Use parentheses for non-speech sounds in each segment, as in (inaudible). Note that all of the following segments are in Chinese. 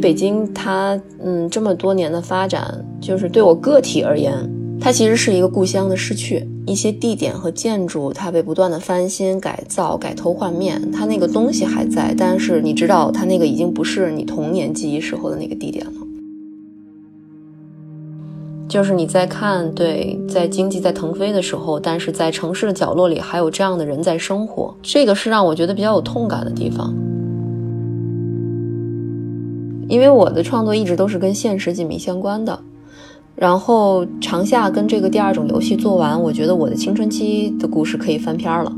北京它嗯这么多年的发展，就是对我个体而言，它其实是一个故乡的失去。一些地点和建筑，它被不断的翻新、改造、改头换面，它那个东西还在，但是你知道，它那个已经不是你童年记忆时候的那个地点了。就是你在看，对，在经济在腾飞的时候，但是在城市的角落里还有这样的人在生活，这个是让我觉得比较有痛感的地方。因为我的创作一直都是跟现实紧密相关的，然后长夏跟这个第二种游戏做完，我觉得我的青春期的故事可以翻篇了。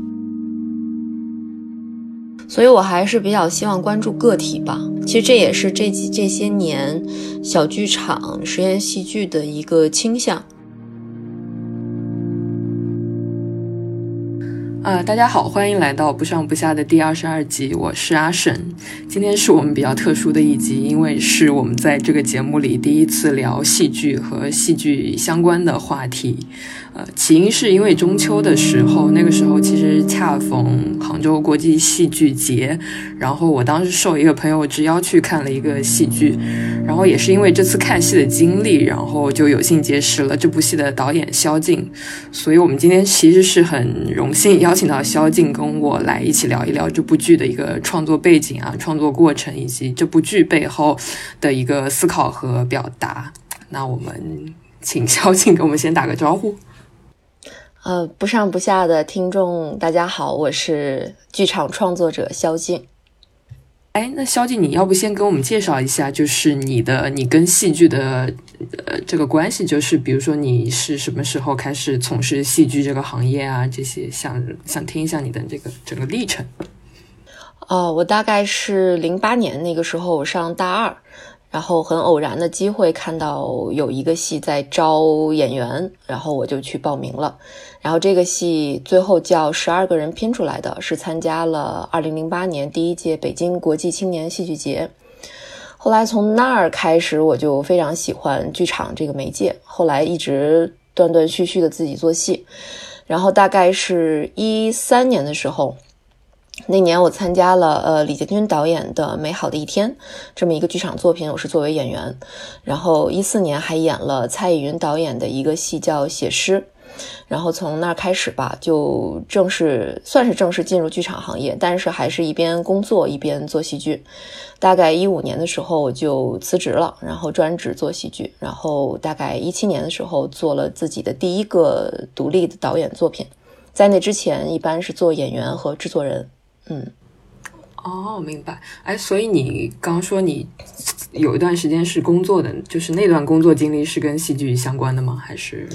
所以，我还是比较希望关注个体吧。其实这也是这几这些年小剧场、实验戏剧的一个倾向。呃，大家好，欢迎来到不上不下的第二十二集，我是阿沈。今天是我们比较特殊的一集，因为是我们在这个节目里第一次聊戏剧和戏剧相关的话题。呃，起因是因为中秋的时候，那个时候其实恰逢杭州国际戏剧节，然后我当时受一个朋友之邀去看了一个戏剧，然后也是因为这次看戏的经历，然后就有幸结识了这部戏的导演萧静，所以我们今天其实是很荣幸邀请到萧静跟我来一起聊一聊这部剧的一个创作背景啊、创作过程以及这部剧背后的一个思考和表达。那我们请萧静给我们先打个招呼。呃，不上不下的听众，大家好，我是剧场创作者肖静。哎，那肖静，你要不先给我们介绍一下，就是你的你跟戏剧的呃这个关系，就是比如说你是什么时候开始从事戏剧这个行业啊？这些想想听一下你的这个整个历程。哦，我大概是零八年那个时候，我上大二。然后很偶然的机会看到有一个戏在招演员，然后我就去报名了。然后这个戏最后叫十二个人拼出来的，是参加了二零零八年第一届北京国际青年戏剧节。后来从那儿开始，我就非常喜欢剧场这个媒介。后来一直断断续续的自己做戏，然后大概是一三年的时候。那年我参加了呃李建军导演的《美好的一天》这么一个剧场作品，我是作为演员。然后一四年还演了蔡依云导演的一个戏叫《写诗》，然后从那儿开始吧，就正式算是正式进入剧场行业，但是还是一边工作一边做戏剧。大概一五年的时候我就辞职了，然后专职做戏剧。然后大概一七年的时候做了自己的第一个独立的导演作品，在那之前一般是做演员和制作人。嗯，哦，明白。哎，所以你刚说你有一段时间是工作的，就是那段工作经历是跟戏剧相关的吗？还是？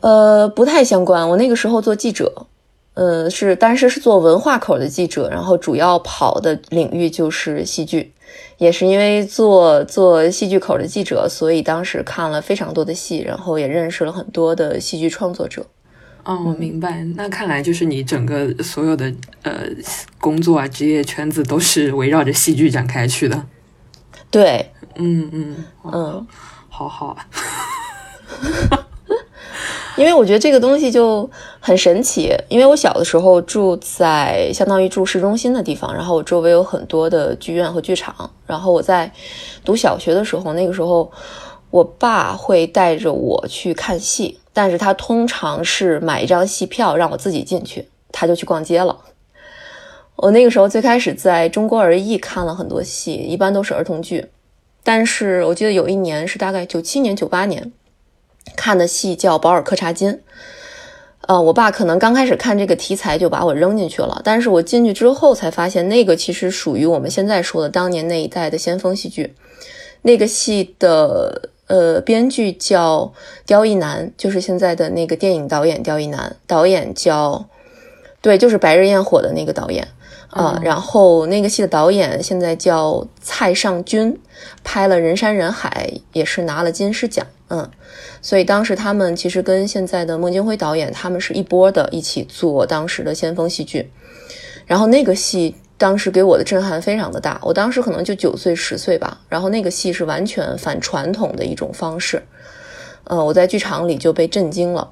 呃，不太相关。我那个时候做记者，呃，是，当时是做文化口的记者，然后主要跑的领域就是戏剧。也是因为做做戏剧口的记者，所以当时看了非常多的戏，然后也认识了很多的戏剧创作者。哦，我明白。那看来就是你整个所有的呃工作啊、职业圈子都是围绕着戏剧展开去的。对，嗯嗯嗯，好好。因为我觉得这个东西就很神奇。因为我小的时候住在相当于住市中心的地方，然后我周围有很多的剧院和剧场。然后我在读小学的时候，那个时候我爸会带着我去看戏。但是他通常是买一张戏票让我自己进去，他就去逛街了。我那个时候最开始在中国儿艺看了很多戏，一般都是儿童剧。但是我记得有一年是大概九七年、九八年看的戏叫《保尔柯察金》。呃，我爸可能刚开始看这个题材就把我扔进去了，但是我进去之后才发现，那个其实属于我们现在说的当年那一代的先锋戏剧。那个戏的。呃，编剧叫刁亦男，就是现在的那个电影导演刁亦男。导演叫，对，就是《白日焰火》的那个导演啊。然后那个戏的导演现在叫蔡尚君，拍了《人山人海》，也是拿了金狮奖。嗯，所以当时他们其实跟现在的孟京辉导演他们是一波的，一起做当时的先锋戏剧。然后那个戏。当时给我的震撼非常的大，我当时可能就九岁十岁吧，然后那个戏是完全反传统的一种方式，呃，我在剧场里就被震惊了，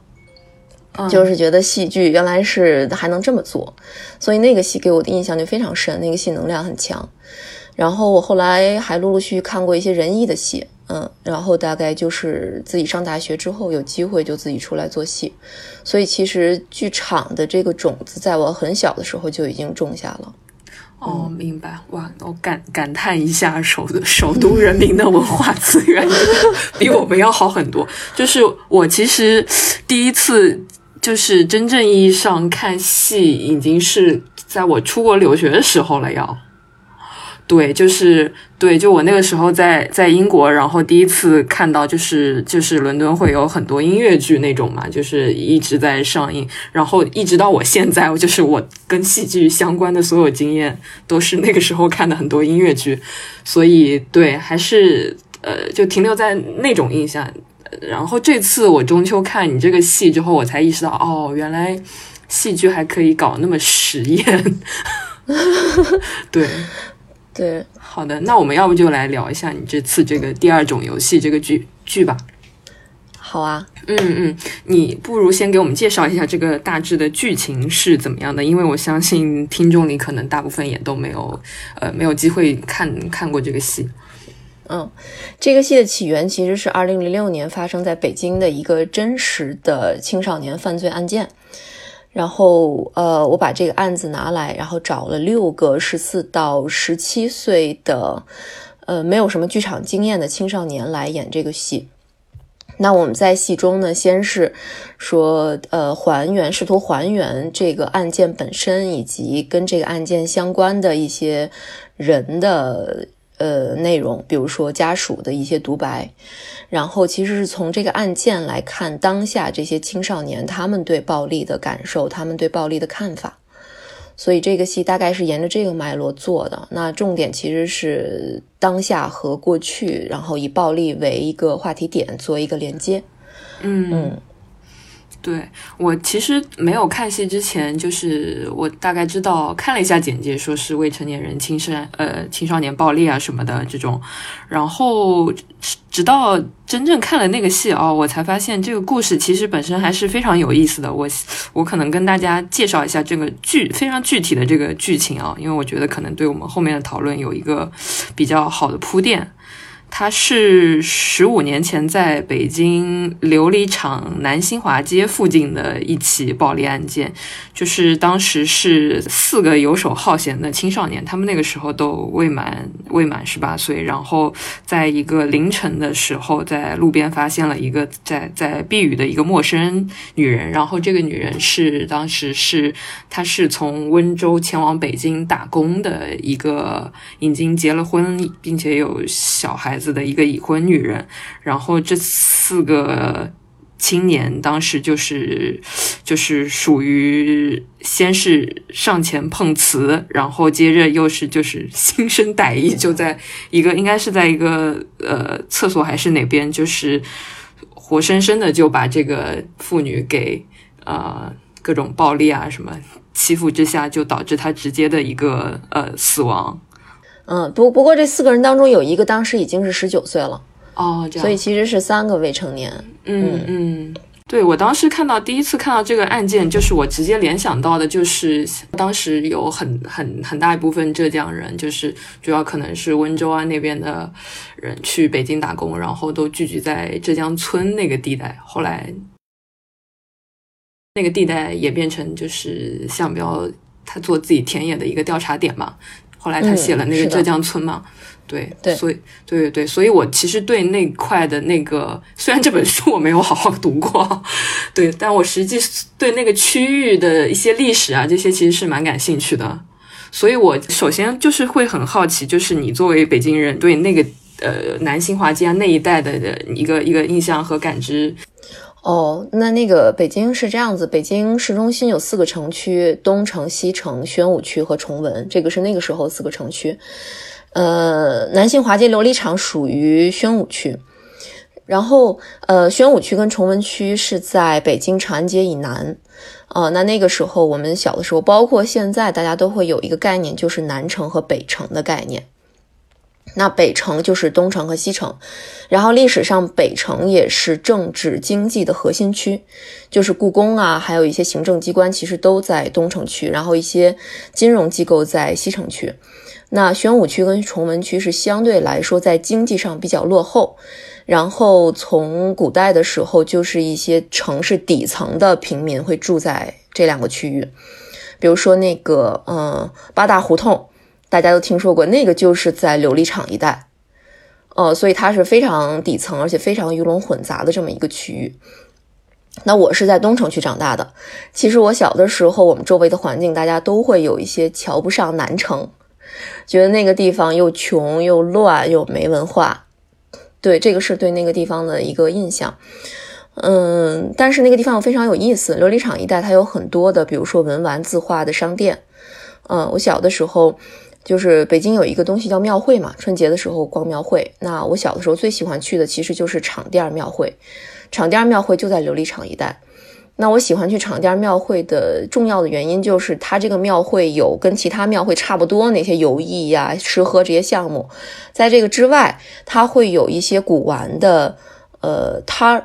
就是觉得戏剧原来是还能这么做，所以那个戏给我的印象就非常深，那个戏能量很强。然后我后来还陆陆续续看过一些仁义的戏，嗯，然后大概就是自己上大学之后有机会就自己出来做戏，所以其实剧场的这个种子在我很小的时候就已经种下了。哦，明白哇！我感感叹一下，首首都人民的文化资源 (laughs) 比我们要好很多。就是我其实第一次就是真正意义上看戏，已经是在我出国留学的时候了，要。对，就是对，就我那个时候在在英国，然后第一次看到，就是就是伦敦会有很多音乐剧那种嘛，就是一直在上映，然后一直到我现在，就是我跟戏剧相关的所有经验都是那个时候看的很多音乐剧，所以对，还是呃，就停留在那种印象。然后这次我中秋看你这个戏之后，我才意识到，哦，原来戏剧还可以搞那么实验，(laughs) 对。对，好的，那我们要不就来聊一下你这次这个第二种游戏这个剧剧吧。好啊，嗯嗯，你不如先给我们介绍一下这个大致的剧情是怎么样的，因为我相信听众里可能大部分也都没有，呃，没有机会看看过这个戏。嗯，这个戏的起源其实是二零零六年发生在北京的一个真实的青少年犯罪案件。然后，呃，我把这个案子拿来，然后找了六个十四到十七岁的，呃，没有什么剧场经验的青少年来演这个戏。那我们在戏中呢，先是说，呃，还原，试图还原这个案件本身，以及跟这个案件相关的一些人的。呃，内容比如说家属的一些独白，然后其实是从这个案件来看当下这些青少年他们对暴力的感受，他们对暴力的看法，所以这个戏大概是沿着这个脉络做的。那重点其实是当下和过去，然后以暴力为一个话题点做一个连接。嗯嗯。对我其实没有看戏之前，就是我大概知道看了一下简介，说是未成年人青少呃青少年暴力啊什么的这种，然后直到真正看了那个戏哦，我才发现这个故事其实本身还是非常有意思的。我我可能跟大家介绍一下这个剧非常具体的这个剧情啊，因为我觉得可能对我们后面的讨论有一个比较好的铺垫。他是十五年前在北京琉璃厂南新华街附近的一起暴力案件，就是当时是四个游手好闲的青少年，他们那个时候都未满未满十八岁，然后在一个凌晨的时候，在路边发现了一个在在避雨的一个陌生女人，然后这个女人是当时是她是从温州前往北京打工的一个已经结了婚并且有小孩子。子的一个已婚女人，然后这四个青年当时就是就是属于先是上前碰瓷，然后接着又是就是心生歹意，就在一个应该是在一个呃厕所还是哪边，就是活生生的就把这个妇女给呃各种暴力啊什么欺负之下，就导致她直接的一个呃死亡。嗯，不不过这四个人当中有一个当时已经是十九岁了哦，这样所以其实是三个未成年。嗯嗯，对我当时看到第一次看到这个案件，就是我直接联想到的就是当时有很很很大一部分浙江人，就是主要可能是温州啊那边的人去北京打工，然后都聚集在浙江村那个地带。后来那个地带也变成就是项标他做自己田野的一个调查点嘛。后来他写了那个浙江村嘛，对，所以对对对，所以我其实对那块的那个，虽然这本书我没有好好读过，对，但我实际对那个区域的一些历史啊，这些其实是蛮感兴趣的。所以我首先就是会很好奇，就是你作为北京人对那个呃南新华街那一带的一个一个印象和感知。哦，那那个北京是这样子，北京市中心有四个城区：东城、西城、宣武区和崇文。这个是那个时候四个城区。呃，南新华街琉璃厂属于宣武区，然后呃，宣武区跟崇文区是在北京长安街以南。啊，那那个时候我们小的时候，包括现在，大家都会有一个概念，就是南城和北城的概念。那北城就是东城和西城，然后历史上北城也是政治经济的核心区，就是故宫啊，还有一些行政机关其实都在东城区，然后一些金融机构在西城区。那宣武区跟崇文区是相对来说在经济上比较落后。然后从古代的时候，就是一些城市底层的平民会住在这两个区域，比如说那个嗯八大胡同，大家都听说过，那个就是在琉璃厂一带，呃，所以它是非常底层，而且非常鱼龙混杂的这么一个区域。那我是在东城区长大的，其实我小的时候，我们周围的环境大家都会有一些瞧不上南城，觉得那个地方又穷又乱又没文化。对，这个是对那个地方的一个印象，嗯，但是那个地方非常有意思。琉璃厂一带它有很多的，比如说文玩字画的商店。嗯，我小的时候就是北京有一个东西叫庙会嘛，春节的时候逛庙会。那我小的时候最喜欢去的其实就是厂店庙会，厂店庙会就在琉璃厂一带。那我喜欢去厂店庙会的重要的原因，就是它这个庙会有跟其他庙会差不多那些游艺呀、吃喝这些项目，在这个之外，它会有一些古玩的呃摊，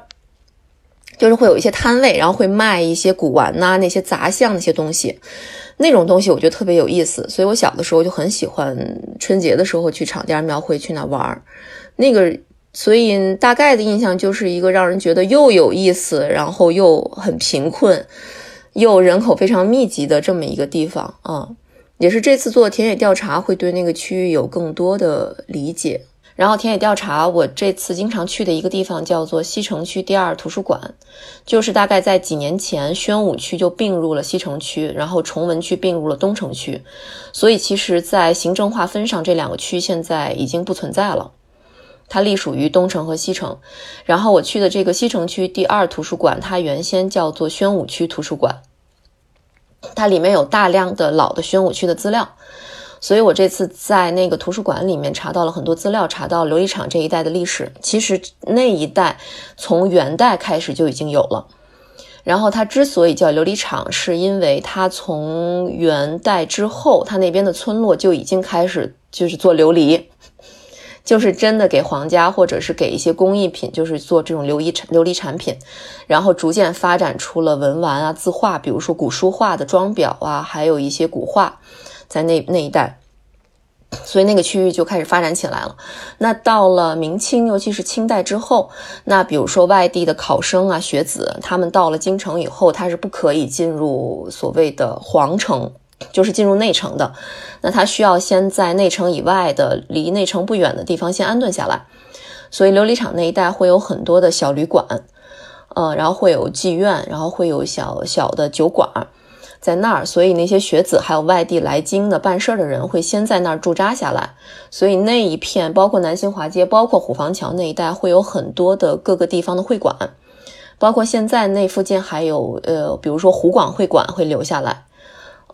就是会有一些摊位，然后会卖一些古玩呐、那些杂项那些东西，那种东西我觉得特别有意思，所以我小的时候就很喜欢春节的时候去厂店庙会去那玩儿，那个。所以大概的印象就是一个让人觉得又有意思，然后又很贫困，又人口非常密集的这么一个地方啊，也是这次做田野调查会对那个区域有更多的理解。然后田野调查，我这次经常去的一个地方叫做西城区第二图书馆，就是大概在几年前，宣武区就并入了西城区，然后崇文区并入了东城区，所以其实，在行政划分上，这两个区现在已经不存在了。它隶属于东城和西城，然后我去的这个西城区第二图书馆，它原先叫做宣武区图书馆，它里面有大量的老的宣武区的资料，所以我这次在那个图书馆里面查到了很多资料，查到琉璃厂这一带的历史。其实那一带从元代开始就已经有了，然后它之所以叫琉璃厂，是因为它从元代之后，它那边的村落就已经开始就是做琉璃。就是真的给皇家，或者是给一些工艺品，就是做这种琉璃产琉璃产品，然后逐渐发展出了文玩啊、字画，比如说古书画的装裱啊，还有一些古画，在那那一带，所以那个区域就开始发展起来了。那到了明清，尤其是清代之后，那比如说外地的考生啊、学子，他们到了京城以后，他是不可以进入所谓的皇城。就是进入内城的，那他需要先在内城以外的离内城不远的地方先安顿下来，所以琉璃厂那一带会有很多的小旅馆，呃，然后会有妓院，然后会有小小的酒馆在那儿，所以那些学子还有外地来京的办事的人会先在那儿驻扎下来，所以那一片包括南新华街，包括虎坊桥那一带会有很多的各个地方的会馆，包括现在那附近还有呃，比如说湖广会馆会留下来。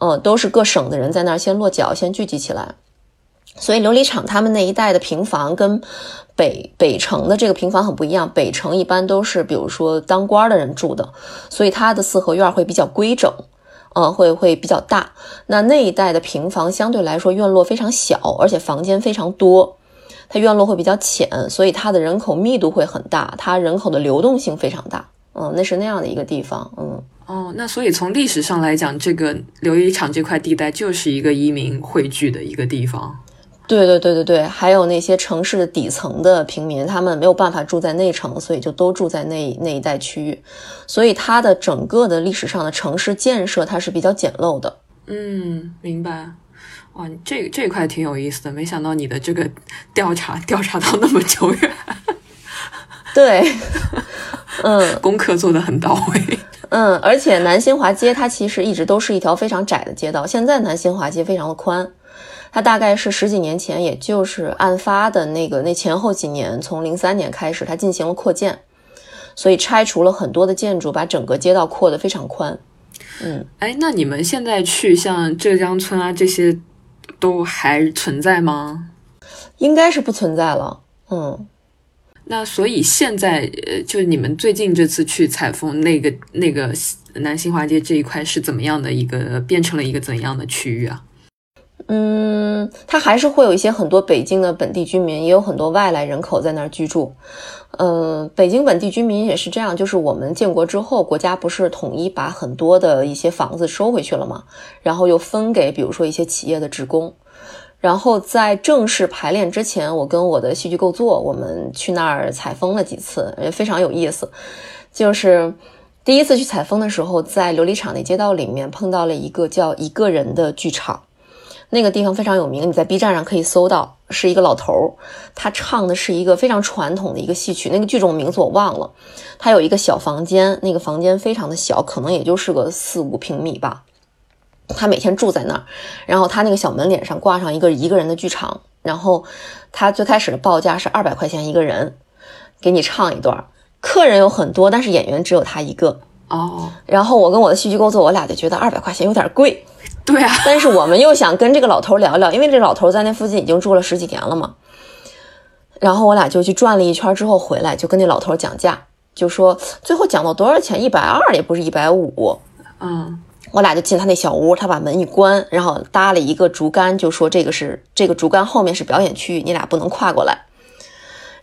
嗯，都是各省的人在那儿先落脚，先聚集起来。所以琉璃厂他们那一带的平房跟北北城的这个平房很不一样。北城一般都是比如说当官的人住的，所以它的四合院会比较规整，嗯，会会比较大。那那一带的平房相对来说院落非常小，而且房间非常多，它院落会比较浅，所以它的人口密度会很大，它人口的流动性非常大。嗯，那是那样的一个地方，嗯。哦，那所以从历史上来讲，这个琉璃厂这块地带就是一个移民汇聚的一个地方。对对对对对，还有那些城市的底层的平民，他们没有办法住在内城，所以就都住在那那一带区域。所以它的整个的历史上的城市建设，它是比较简陋的。嗯，明白。哇，这这块挺有意思的，没想到你的这个调查调查到那么久远。对，(laughs) 嗯，功课做得很到位。嗯，而且南新华街它其实一直都是一条非常窄的街道，现在南新华街非常的宽，它大概是十几年前，也就是案发的那个那前后几年，从零三年开始，它进行了扩建，所以拆除了很多的建筑，把整个街道扩得非常宽。嗯，哎，那你们现在去像浙江村啊这些，都还存在吗？应该是不存在了。嗯。那所以现在，呃，就是你们最近这次去采风那个那个南新华街这一块是怎么样的一个变成了一个怎样的区域啊？嗯，它还是会有一些很多北京的本地居民，也有很多外来人口在那儿居住。嗯，北京本地居民也是这样，就是我们建国之后，国家不是统一把很多的一些房子收回去了吗？然后又分给比如说一些企业的职工。然后在正式排练之前，我跟我的戏剧构作，我们去那儿采风了几次，也非常有意思。就是第一次去采风的时候，在琉璃厂那街道里面碰到了一个叫一个人的剧场，那个地方非常有名，你在 B 站上可以搜到，是一个老头儿，他唱的是一个非常传统的一个戏曲，那个剧种名字我忘了。他有一个小房间，那个房间非常的小，可能也就是个四五平米吧。他每天住在那儿，然后他那个小门脸上挂上一个一个人的剧场，然后他最开始的报价是二百块钱一个人，给你唱一段。客人有很多，但是演员只有他一个哦。然后我跟我的戏剧工作，我俩就觉得二百块钱有点贵，对啊。但是我们又想跟这个老头聊聊，因为这老头在那附近已经住了十几年了嘛。然后我俩就去转了一圈之后回来，就跟那老头讲价，就说最后讲到多少钱？一百二也不是一百五。嗯。我俩就进他那小屋，他把门一关，然后搭了一个竹竿，就说这个是这个竹竿后面是表演区域，你俩不能跨过来。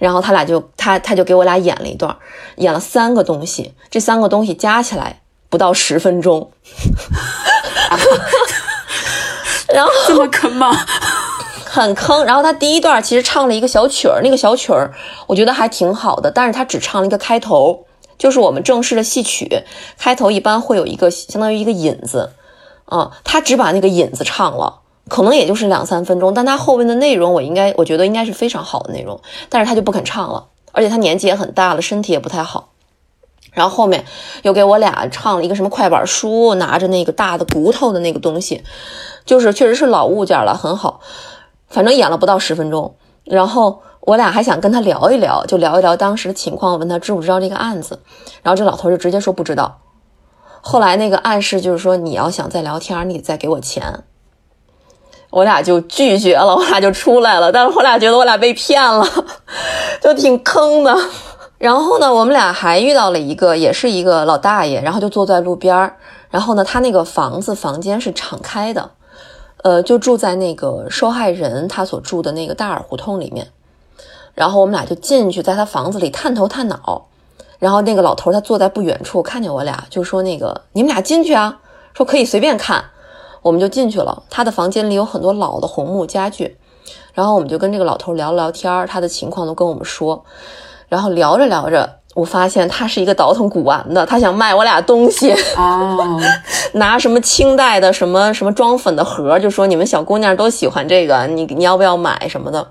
然后他俩就他他就给我俩演了一段，演了三个东西，这三个东西加起来不到十分钟。(laughs) 然后这么坑吗？很坑。然后他第一段其实唱了一个小曲儿，那个小曲儿我觉得还挺好的，但是他只唱了一个开头。就是我们正式的戏曲开头一般会有一个相当于一个引子，啊，他只把那个引子唱了，可能也就是两三分钟，但他后面的内容我应该我觉得应该是非常好的内容，但是他就不肯唱了，而且他年纪也很大了，身体也不太好，然后后面又给我俩唱了一个什么快板书，拿着那个大的骨头的那个东西，就是确实是老物件了，很好，反正演了不到十分钟，然后。我俩还想跟他聊一聊，就聊一聊当时的情况，问他知不知道这个案子。然后这老头就直接说不知道。后来那个暗示就是说，你要想再聊天，你得再给我钱。我俩就拒绝了，我俩就出来了。但是我俩觉得我俩被骗了，就挺坑的。然后呢，我们俩还遇到了一个，也是一个老大爷，然后就坐在路边儿。然后呢，他那个房子房间是敞开的，呃，就住在那个受害人他所住的那个大耳胡同里面。然后我们俩就进去，在他房子里探头探脑。然后那个老头他坐在不远处，看见我俩就说：“那个你们俩进去啊，说可以随便看。”我们就进去了。他的房间里有很多老的红木家具。然后我们就跟这个老头聊了聊天，他的情况都跟我们说。然后聊着聊着，我发现他是一个倒腾古玩的，他想卖我俩东西。哦，(laughs) 拿什么清代的什么什么装粉的盒，就说你们小姑娘都喜欢这个，你你要不要买什么的？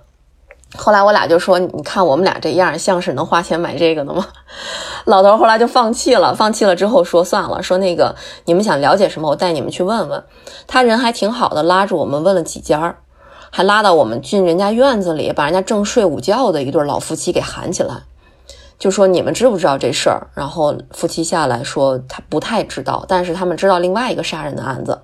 后来我俩就说：“你看我们俩这样，像是能花钱买这个的吗？” (laughs) 老头后来就放弃了。放弃了之后说：“算了，说那个你们想了解什么，我带你们去问问。”他人还挺好的，拉着我们问了几家，还拉到我们进人家院子里，把人家正睡午觉的一对老夫妻给喊起来，就说：“你们知不知道这事儿？”然后夫妻下来说他不太知道，但是他们知道另外一个杀人的案子，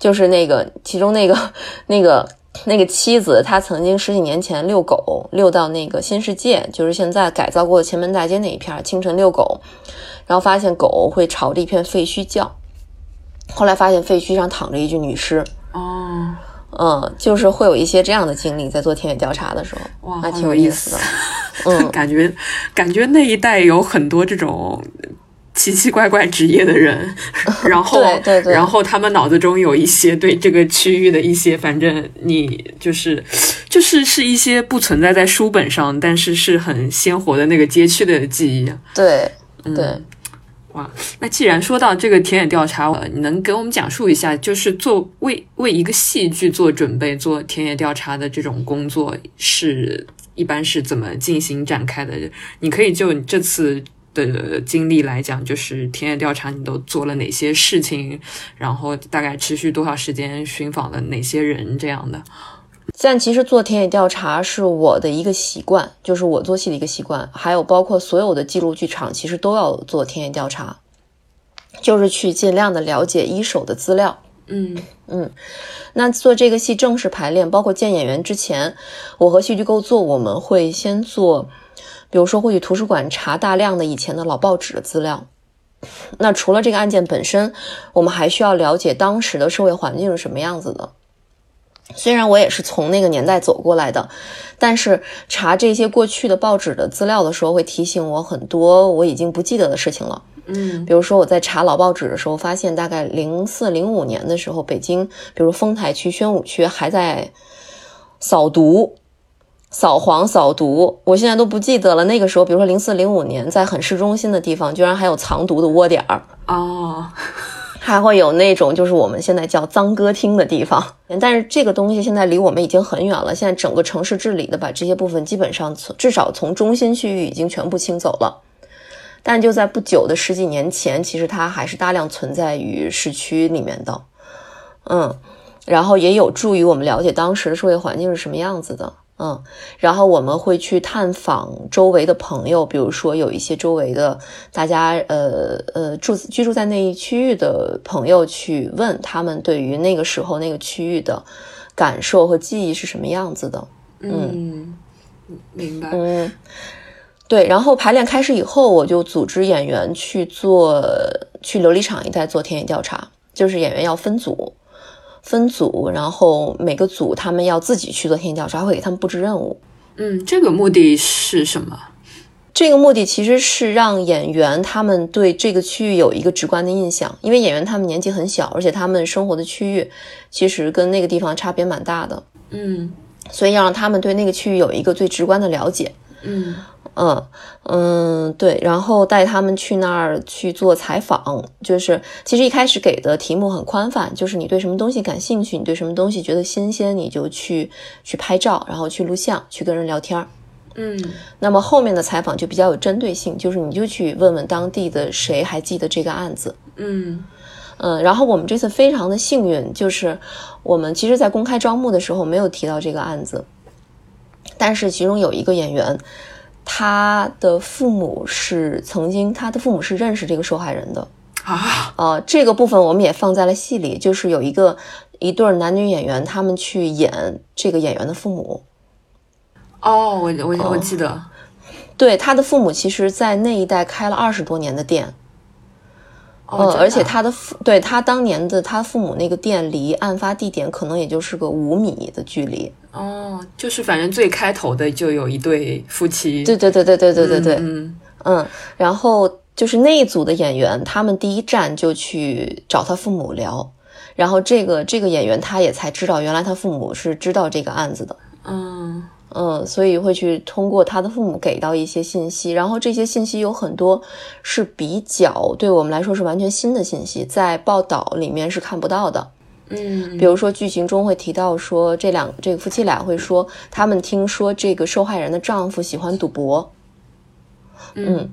就是那个其中那个 (laughs) 那个。那个妻子，她曾经十几年前遛狗，遛到那个新世界，就是现在改造过的前门大街那一片，清晨遛狗，然后发现狗会朝着一片废墟叫，后来发现废墟上躺着一具女尸。哦，嗯，就是会有一些这样的经历，在做田野调查的时候，哇，还挺有意思的。嗯，(laughs) 感觉感觉那一带有很多这种。奇奇怪怪职业的人，(laughs) 然后，然后他们脑子中有一些对这个区域的一些，反正你就是，就是是一些不存在在书本上，但是是很鲜活的那个街区的记忆。对，对，哇，那既然说到这个田野调查，你能给我们讲述一下，就是做为为一个戏剧做准备、做田野调查的这种工作是一般是怎么进行展开的？你可以就这次。的经历来讲，就是田野调查，你都做了哪些事情？然后大概持续多少时间？寻访了哪些人？这样的。但其实做田野调查是我的一个习惯，就是我做戏的一个习惯。还有包括所有的记录剧场，其实都要做田野调查，就是去尽量的了解一手的资料。嗯嗯。那做这个戏正式排练，包括见演员之前，我和戏剧构作，我们会先做。比如说，会去图书馆查大量的以前的老报纸的资料。那除了这个案件本身，我们还需要了解当时的社会环境是什么样子的。虽然我也是从那个年代走过来的，但是查这些过去的报纸的资料的时候，会提醒我很多我已经不记得的事情了。嗯，比如说我在查老报纸的时候，发现大概零四零五年的时候，北京，比如丰台区、宣武区还在扫毒、扫黄、扫毒，我现在都不记得了。那个时候，比如说零四零五年，在很市中心的地方，居然还有藏毒的窝点儿哦，(laughs) 还会有那种就是我们现在叫脏歌厅的地方。但是这个东西现在离我们已经很远了。现在整个城市治理的把这些部分基本上从至少从中心区域已经全部清走了。但就在不久的十几年前，其实它还是大量存在于市区里面的，嗯，然后也有助于我们了解当时的社会环境是什么样子的，嗯，然后我们会去探访周围的朋友，比如说有一些周围的大家，呃呃住居住在那一区域的朋友，去问他们对于那个时候那个区域的感受和记忆是什么样子的，嗯，明白，嗯。对，然后排练开始以后，我就组织演员去做去琉璃厂一带做田野调查，就是演员要分组，分组，然后每个组他们要自己去做田野调查，会给他们布置任务。嗯，这个目的是什么？这个目的其实是让演员他们对这个区域有一个直观的印象，因为演员他们年纪很小，而且他们生活的区域其实跟那个地方差别蛮大的。嗯，所以要让他们对那个区域有一个最直观的了解。嗯。嗯嗯，对，然后带他们去那儿去做采访，就是其实一开始给的题目很宽泛，就是你对什么东西感兴趣，你对什么东西觉得新鲜，你就去去拍照，然后去录像，去跟人聊天儿。嗯，那么后面的采访就比较有针对性，就是你就去问问当地的谁还记得这个案子。嗯嗯，然后我们这次非常的幸运，就是我们其实在公开招募的时候没有提到这个案子，但是其中有一个演员。他的父母是曾经，他的父母是认识这个受害人的啊。呃，这个部分我们也放在了戏里，就是有一个一对男女演员，他们去演这个演员的父母。哦，我我我记得，对，他的父母其实在那一带开了二十多年的店。哦，而且他的父对他当年的他父母那个店离案发地点可能也就是个五米的距离。哦，就是反正最开头的就有一对夫妻，对对对对对对对对，嗯。嗯，然后就是那一组的演员，他们第一站就去找他父母聊，然后这个这个演员他也才知道，原来他父母是知道这个案子的，嗯嗯，所以会去通过他的父母给到一些信息，然后这些信息有很多是比较对我们来说是完全新的信息，在报道里面是看不到的。嗯，比如说剧情中会提到说，这两这个夫妻俩会说，他们听说这个受害人的丈夫喜欢赌博，嗯，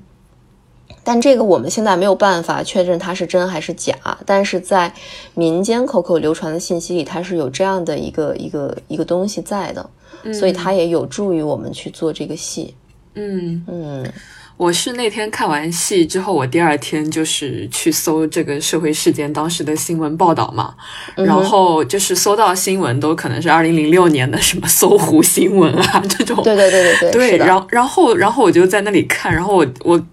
但这个我们现在没有办法确认它是真还是假，但是在民间口口流传的信息里，它是有这样的一个一个一个东西在的，所以它也有助于我们去做这个戏，嗯嗯。我是那天看完戏之后，我第二天就是去搜这个社会事件当时的新闻报道嘛，然后就是搜到新闻都可能是二零零六年的什么搜狐新闻啊这种，对对对对对，对，然后然后然后我就在那里看，然后我我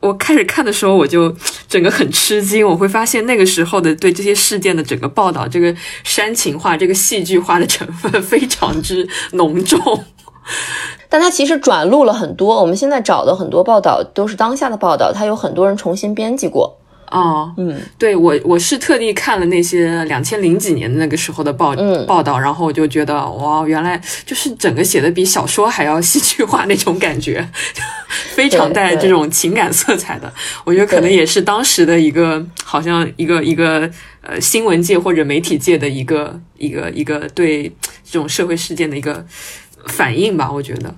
我开始看的时候我就 (tsk) 整个很吃惊，我会发现那个时候的对这些事件的整个报道，这个煽情化、这个戏剧化的成分非常之浓重。(laughs) 但它其实转录了很多，我们现在找的很多报道都是当下的报道，它有很多人重新编辑过。哦，嗯，对我我是特地看了那些两千零几年的那个时候的报报道，然后我就觉得哇，原来就是整个写的比小说还要戏剧化那种感觉，非常带这种情感色彩的。我觉得可能也是当时的一个好像一个一个呃新闻界或者媒体界的一个一个一个对这种社会事件的一个。反应吧，我觉得，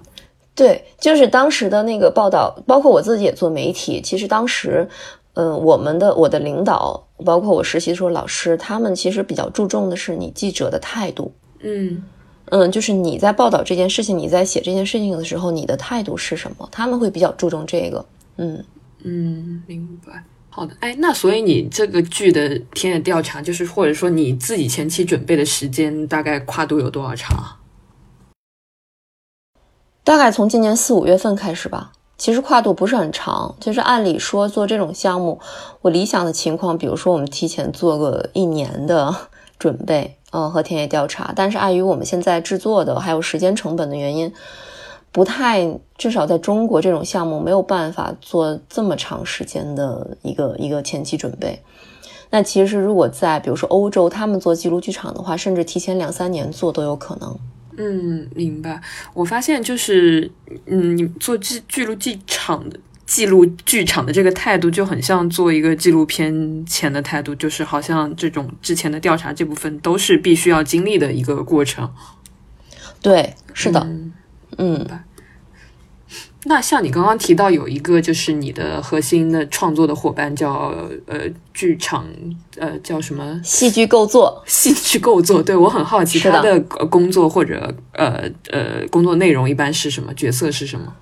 对，就是当时的那个报道，包括我自己也做媒体。其实当时，嗯，我们的我的领导，包括我实习的时候老师，他们其实比较注重的是你记者的态度。嗯嗯，就是你在报道这件事情，你在写这件事情的时候，你的态度是什么？他们会比较注重这个。嗯嗯，明白。好的，哎，那所以你这个剧的田野调查，就是或者说你自己前期准备的时间，大概跨度有多少长？大概从今年四五月份开始吧，其实跨度不是很长。就是按理说做这种项目，我理想的情况，比如说我们提前做个一年的准备，嗯，和田野调查。但是碍于我们现在制作的还有时间成本的原因，不太，至少在中国这种项目没有办法做这么长时间的一个一个前期准备。那其实如果在比如说欧洲，他们做记录剧场的话，甚至提前两三年做都有可能。嗯，明白。我发现就是，嗯，你做记记录剧场的记录剧场的这个态度，就很像做一个纪录片前的态度，就是好像这种之前的调查这部分都是必须要经历的一个过程。对，是的，嗯。那像你刚刚提到有一个就是你的核心的创作的伙伴叫呃剧场呃叫什么？戏剧构作。戏剧构作对我很好奇他的工作或者呃呃工作内容一般是什么？角色是什么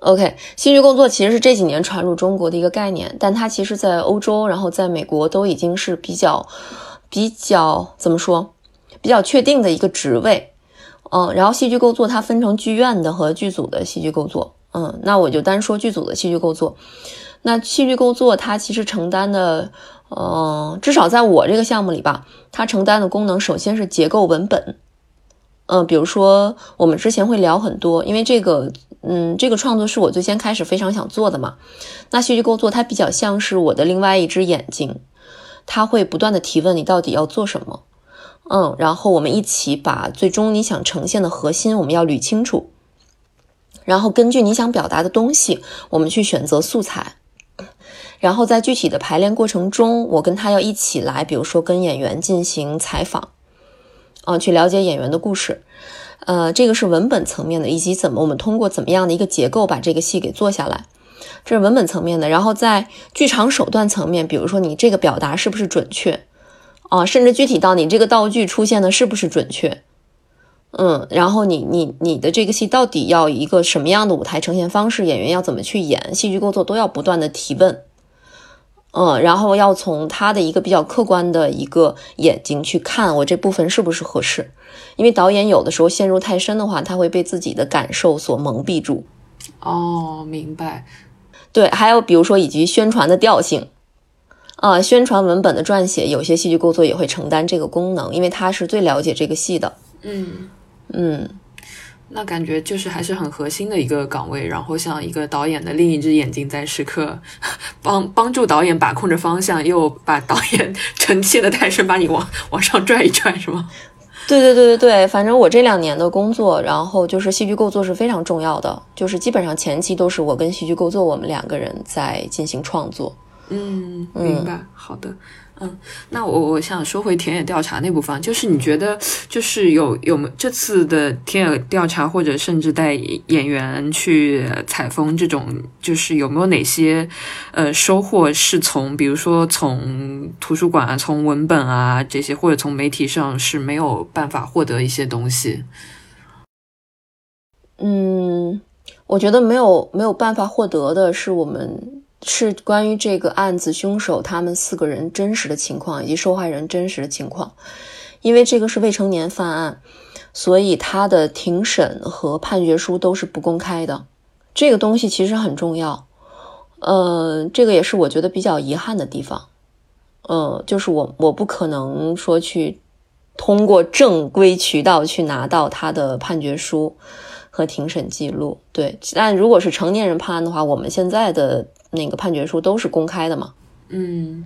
？OK 戏剧构作其实是这几年传入中国的一个概念，但它其实在欧洲然后在美国都已经是比较比较怎么说比较确定的一个职位嗯，然后戏剧构作它分成剧院的和剧组的戏剧构作。嗯，那我就单说剧组的戏剧构作。那戏剧构作它其实承担的，嗯，至少在我这个项目里吧，它承担的功能首先是结构文本。嗯，比如说我们之前会聊很多，因为这个，嗯，这个创作是我最先开始非常想做的嘛。那戏剧构作它比较像是我的另外一只眼睛，它会不断的提问你到底要做什么。嗯，然后我们一起把最终你想呈现的核心我们要捋清楚。然后根据你想表达的东西，我们去选择素材，然后在具体的排练过程中，我跟他要一起来，比如说跟演员进行采访，啊，去了解演员的故事，呃，这个是文本层面的，以及怎么我们通过怎么样的一个结构把这个戏给做下来，这是文本层面的。然后在剧场手段层面，比如说你这个表达是不是准确，啊，甚至具体到你这个道具出现的是不是准确。嗯，然后你你你的这个戏到底要一个什么样的舞台呈现方式？演员要怎么去演？戏剧构作都要不断的提问。嗯，然后要从他的一个比较客观的一个眼睛去看我这部分是不是合适？因为导演有的时候陷入太深的话，他会被自己的感受所蒙蔽住。哦，明白。对，还有比如说以及宣传的调性啊，宣传文本的撰写，有些戏剧构作也会承担这个功能，因为他是最了解这个戏的。嗯。嗯，那感觉就是还是很核心的一个岗位，然后像一个导演的另一只眼睛，在时刻 (laughs) 帮帮助导演把控着方向，又把导演 (laughs) 臣妾的太深，把你往往上拽一拽，是吗？(laughs) 对对对对对，反正我这两年的工作，然后就是戏剧构作是非常重要的，就是基本上前期都是我跟戏剧构作我们两个人在进行创作。嗯，明白，好的。嗯，那我我想说回田野调查那部分，就是你觉得就是有有没这次的田野调查，或者甚至带演员去采风这种，就是有没有哪些呃收获是从比如说从图书馆啊、从文本啊这些，或者从媒体上是没有办法获得一些东西？嗯，我觉得没有没有办法获得的是我们。是关于这个案子凶手他们四个人真实的情况以及受害人真实的情况，因为这个是未成年犯案，所以他的庭审和判决书都是不公开的。这个东西其实很重要，呃，这个也是我觉得比较遗憾的地方。呃，就是我我不可能说去通过正规渠道去拿到他的判决书和庭审记录。对，但如果是成年人判案的话，我们现在的。那个判决书都是公开的嘛？嗯，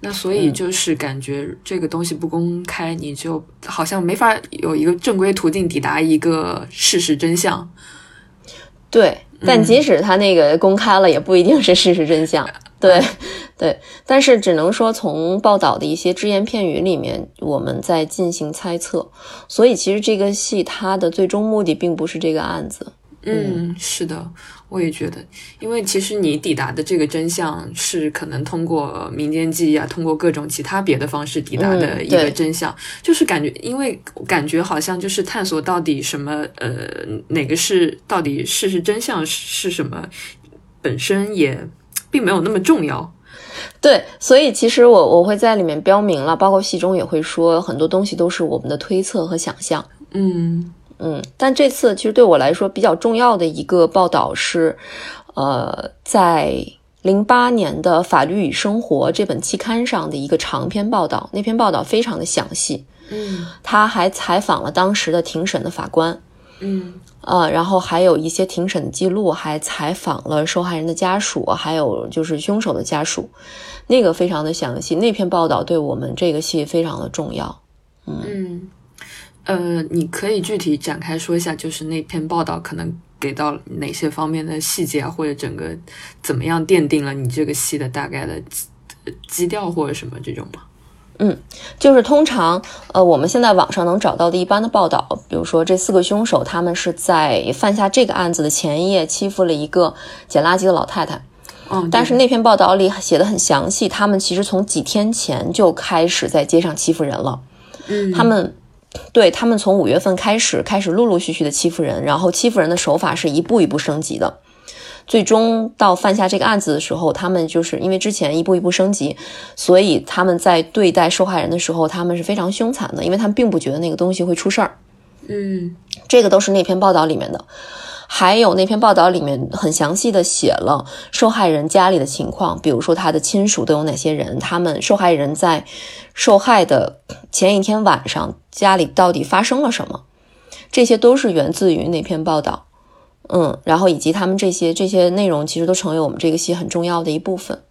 那所以就是感觉这个东西不公开，你就好像没法有一个正规途径抵达一个事实真相。对，但即使他那个公开了，也不一定是事实真相。(laughs) 对，对，但是只能说从报道的一些只言片语里面，我们在进行猜测。所以其实这个戏它的最终目的并不是这个案子。嗯，是的。我也觉得，因为其实你抵达的这个真相是可能通过民间记忆啊，通过各种其他别的方式抵达的一个真相，就是感觉，因为感觉好像就是探索到底什么，呃，哪个是到底事实真相是什么，本身也并没有那么重要。对，所以其实我我会在里面标明了，包括戏中也会说很多东西都是我们的推测和想象。嗯。嗯，但这次其实对我来说比较重要的一个报道是，呃，在零八年的《法律与生活》这本期刊上的一个长篇报道。那篇报道非常的详细，嗯，他还采访了当时的庭审的法官，嗯，呃，然后还有一些庭审的记录，还采访了受害人的家属，还有就是凶手的家属，那个非常的详细。那篇报道对我们这个戏非常的重要，嗯。呃，你可以具体展开说一下，就是那篇报道可能给到哪些方面的细节啊，或者整个怎么样奠定了你这个戏的大概的基基调或者什么这种吗？嗯，就是通常，呃，我们现在网上能找到的一般的报道，比如说这四个凶手，他们是在犯下这个案子的前一夜欺负了一个捡垃圾的老太太。嗯，但是那篇报道里写的很详细，他们其实从几天前就开始在街上欺负人了。嗯，他们对他们从五月份开始，开始陆陆续续的欺负人，然后欺负人的手法是一步一步升级的。最终到犯下这个案子的时候，他们就是因为之前一步一步升级，所以他们在对待受害人的时候，他们是非常凶残的，因为他们并不觉得那个东西会出事儿。嗯，这个都是那篇报道里面的，还有那篇报道里面很详细的写了受害人家里的情况，比如说他的亲属都有哪些人，他们受害人在受害的前一天晚上家里到底发生了什么，这些都是源自于那篇报道。嗯，然后以及他们这些这些内容，其实都成为我们这个戏很重要的一部分。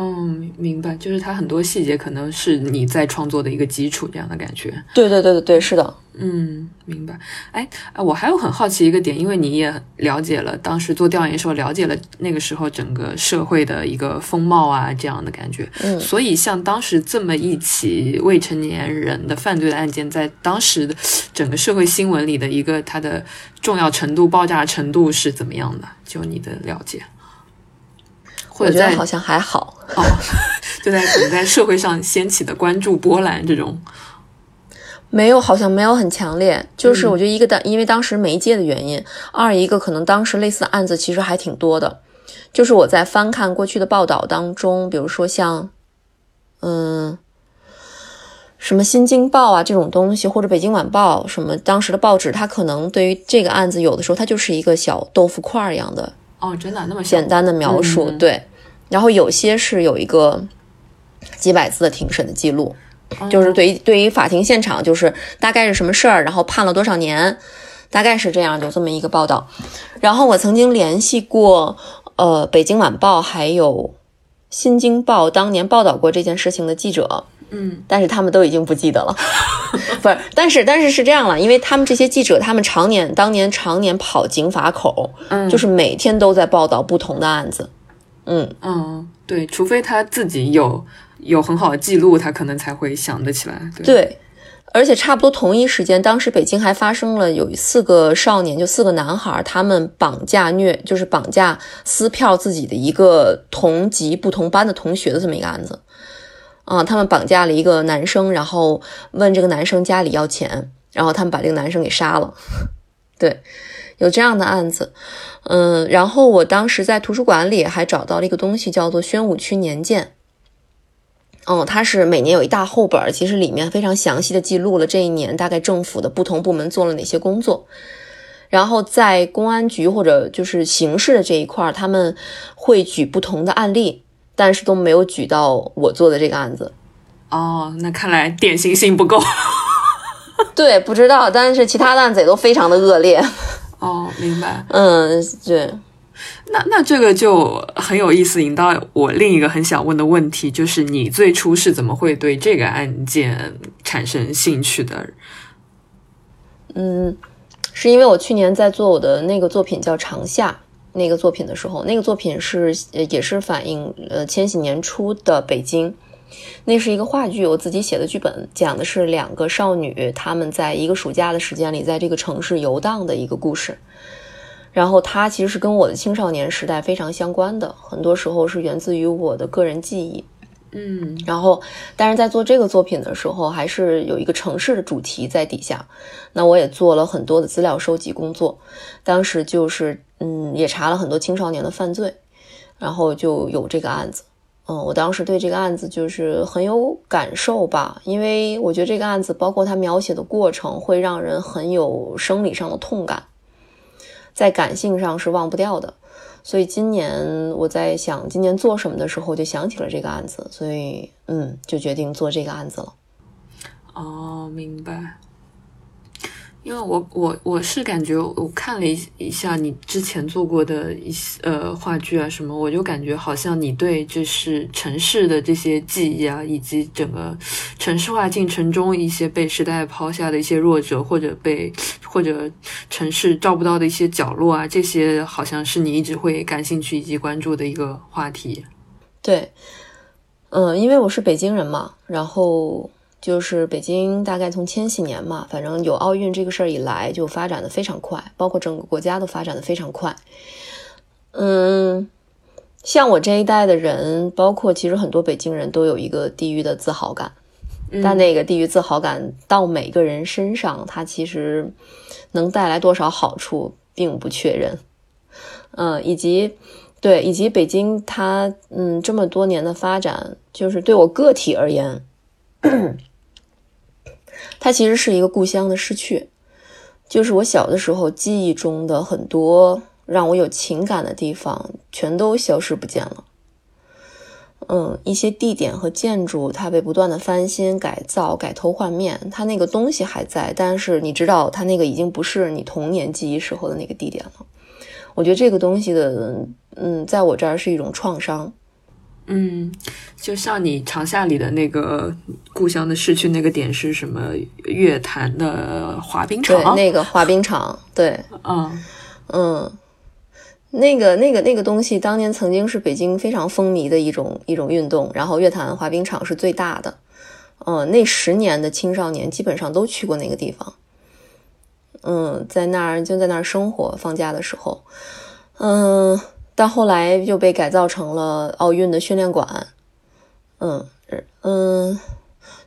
嗯，明白，就是它很多细节可能是你在创作的一个基础，这样的感觉。对对对对对，是的。嗯，明白。哎，我还有很好奇一个点，因为你也了解了当时做调研时候了解了那个时候整个社会的一个风貌啊，这样的感觉。嗯，所以像当时这么一起未成年人的犯罪的案件，在当时的整个社会新闻里的一个它的重要程度、爆炸程度是怎么样的？就你的了解。我觉得好像还好哦，(laughs) 就在可能在社会上掀起的关注波澜这种，没有，好像没有很强烈。就是我觉得一个当因为当时媒介的原因，二一个可能当时类似的案子其实还挺多的。就是我在翻看过去的报道当中，比如说像嗯什么《新京报》啊这种东西，或者《北京晚报》什么当时的报纸，它可能对于这个案子有的时候它就是一个小豆腐块一样的。哦，真的那么简单的描述，对。然后有些是有一个几百字的庭审的记录，就是对于对于法庭现场，就是大概是什么事儿，然后判了多少年，大概是这样，有这么一个报道。然后我曾经联系过，呃，《北京晚报》还有《新京报》当年报道过这件事情的记者。嗯，但是他们都已经不记得了，(laughs) 不是，但是但是是这样了，因为他们这些记者，他们常年当年常年跑警法口，嗯，就是每天都在报道不同的案子，嗯。嗯，对，除非他自己有有很好的记录，他可能才会想得起来，对，而且差不多同一时间，当时北京还发生了有四个少年，就四个男孩，他们绑架虐，就是绑架撕票自己的一个同级不同班的同学的这么一个案子。啊，他们绑架了一个男生，然后问这个男生家里要钱，然后他们把这个男生给杀了。(laughs) 对，有这样的案子。嗯，然后我当时在图书馆里还找到了一个东西，叫做《宣武区年鉴》。哦，它是每年有一大厚本，其实里面非常详细的记录了这一年大概政府的不同部门做了哪些工作。然后在公安局或者就是刑事的这一块，他们会举不同的案例。但是都没有举到我做的这个案子，哦，那看来典型性不够。(laughs) 对，不知道，但是其他的案子也都非常的恶劣。(laughs) 哦，明白。嗯，对。那那这个就很有意思，引到我另一个很想问的问题，就是你最初是怎么会对这个案件产生兴趣的？嗯，是因为我去年在做我的那个作品叫《长夏》。那个作品的时候，那个作品是也是反映呃千禧年初的北京，那是一个话剧，我自己写的剧本，讲的是两个少女她们在一个暑假的时间里在这个城市游荡的一个故事。然后它其实是跟我的青少年时代非常相关的，很多时候是源自于我的个人记忆。嗯，然后但是在做这个作品的时候，还是有一个城市的主题在底下。那我也做了很多的资料收集工作，当时就是。嗯，也查了很多青少年的犯罪，然后就有这个案子。嗯，我当时对这个案子就是很有感受吧，因为我觉得这个案子包括他描写的过程会让人很有生理上的痛感，在感性上是忘不掉的。所以今年我在想今年做什么的时候，就想起了这个案子，所以嗯，就决定做这个案子了。哦，明白。因为我我我是感觉我看了一一下你之前做过的一些呃话剧啊什么，我就感觉好像你对就是城市的这些记忆啊，以及整个城市化进程中一些被时代抛下的一些弱者，或者被或者城市照不到的一些角落啊，这些好像是你一直会感兴趣以及关注的一个话题。对，嗯，因为我是北京人嘛，然后。就是北京，大概从千禧年嘛，反正有奥运这个事儿以来，就发展的非常快，包括整个国家都发展的非常快。嗯，像我这一代的人，包括其实很多北京人都有一个地域的自豪感，但那个地域自豪感到每个人身上，它其实能带来多少好处，并不确认。嗯，以及对，以及北京它嗯这么多年的发展，就是对我个体而言。它其实是一个故乡的失去，就是我小的时候记忆中的很多让我有情感的地方，全都消失不见了。嗯，一些地点和建筑，它被不断的翻新、改造、改头换面，它那个东西还在，但是你知道，它那个已经不是你童年记忆时候的那个地点了。我觉得这个东西的，嗯，在我这儿是一种创伤。嗯，就像你长夏里的那个故乡的逝去那个点是什么？乐坛的滑冰场，对，那个滑冰场，对，(laughs) 嗯嗯，那个那个那个东西，当年曾经是北京非常风靡的一种一种运动，然后乐坛滑冰场是最大的，嗯，那十年的青少年基本上都去过那个地方，嗯，在那儿就在那儿生活，放假的时候，嗯。但后来就被改造成了奥运的训练馆，嗯嗯，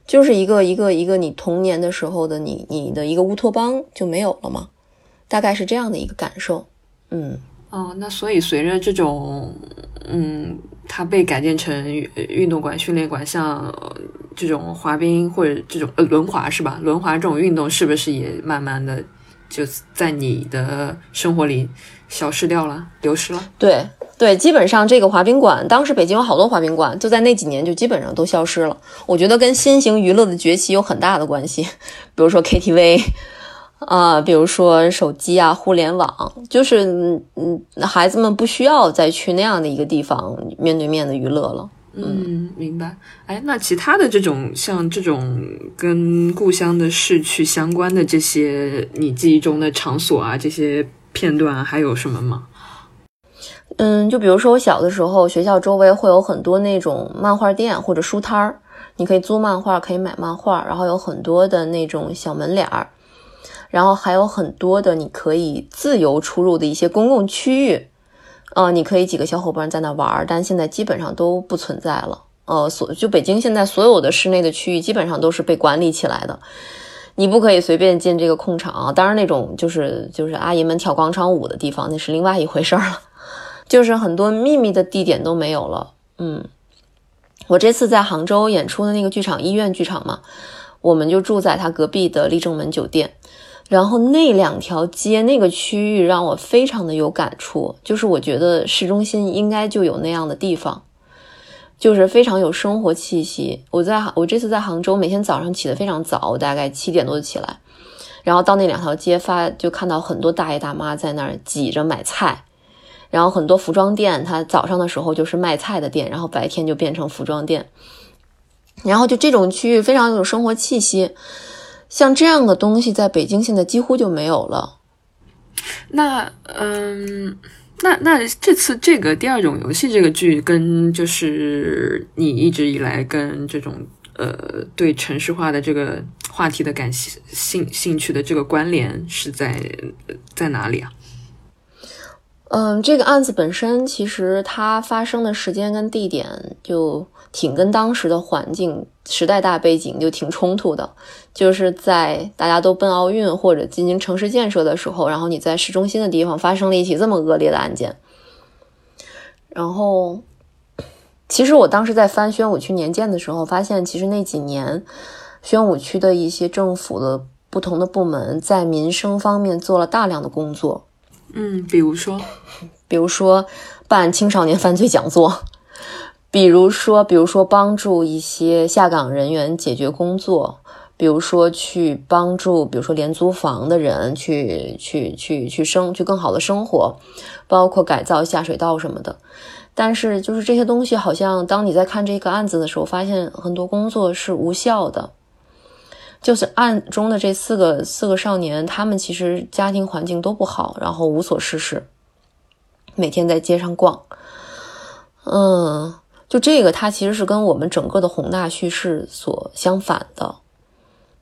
就是一个一个一个你童年的时候的你你的一个乌托邦就没有了吗？大概是这样的一个感受，嗯哦，那所以随着这种嗯，它被改建成运动馆、训练馆，像这种滑冰或者这种呃轮滑是吧？轮滑这种运动是不是也慢慢的就在你的生活里？消失掉了，流失了。对对，基本上这个滑冰馆，当时北京有好多滑冰馆，就在那几年就基本上都消失了。我觉得跟新型娱乐的崛起有很大的关系，比如说 KTV (laughs) 啊，比如说手机啊，互联网，就是嗯嗯，孩子们不需要再去那样的一个地方面对面的娱乐了。嗯，明白。哎，那其他的这种像这种跟故乡的逝去相关的这些你记忆中的场所啊，这些。片段还有什么吗？嗯，就比如说我小的时候，学校周围会有很多那种漫画店或者书摊儿，你可以租漫画，可以买漫画，然后有很多的那种小门脸儿，然后还有很多的你可以自由出入的一些公共区域，呃，你可以几个小伙伴在那玩儿，但现在基本上都不存在了。呃，所就北京现在所有的室内的区域基本上都是被管理起来的。你不可以随便进这个空场，当然那种就是就是阿姨们跳广场舞的地方，那是另外一回事儿了。(laughs) 就是很多秘密的地点都没有了。嗯，我这次在杭州演出的那个剧场医院剧场嘛，我们就住在他隔壁的立正门酒店，然后那两条街那个区域让我非常的有感触，就是我觉得市中心应该就有那样的地方。就是非常有生活气息。我在我这次在杭州，每天早上起得非常早，我大概七点多就起来，然后到那两条街发，就看到很多大爷大妈在那儿挤着买菜，然后很多服装店，它早上的时候就是卖菜的店，然后白天就变成服装店，然后就这种区域非常有生活气息。像这样的东西在北京现在几乎就没有了。那嗯。那那这次这个第二种游戏这个剧跟就是你一直以来跟这种呃对城市化的这个话题的感兴兴兴趣的这个关联是在在哪里啊？嗯，这个案子本身其实它发生的时间跟地点就挺跟当时的环境、时代大背景就挺冲突的，就是在大家都奔奥运或者进行城市建设的时候，然后你在市中心的地方发生了一起这么恶劣的案件。然后，其实我当时在翻宣武区年鉴的时候，发现其实那几年宣武区的一些政府的不同的部门在民生方面做了大量的工作。嗯，比如说，比如说办青少年犯罪讲座，比如说，比如说帮助一些下岗人员解决工作，比如说去帮助，比如说廉租房的人去去去去生去更好的生活，包括改造下水道什么的。但是就是这些东西，好像当你在看这个案子的时候，发现很多工作是无效的。就是案中的这四个四个少年，他们其实家庭环境都不好，然后无所事事，每天在街上逛。嗯，就这个，它其实是跟我们整个的宏大叙事所相反的。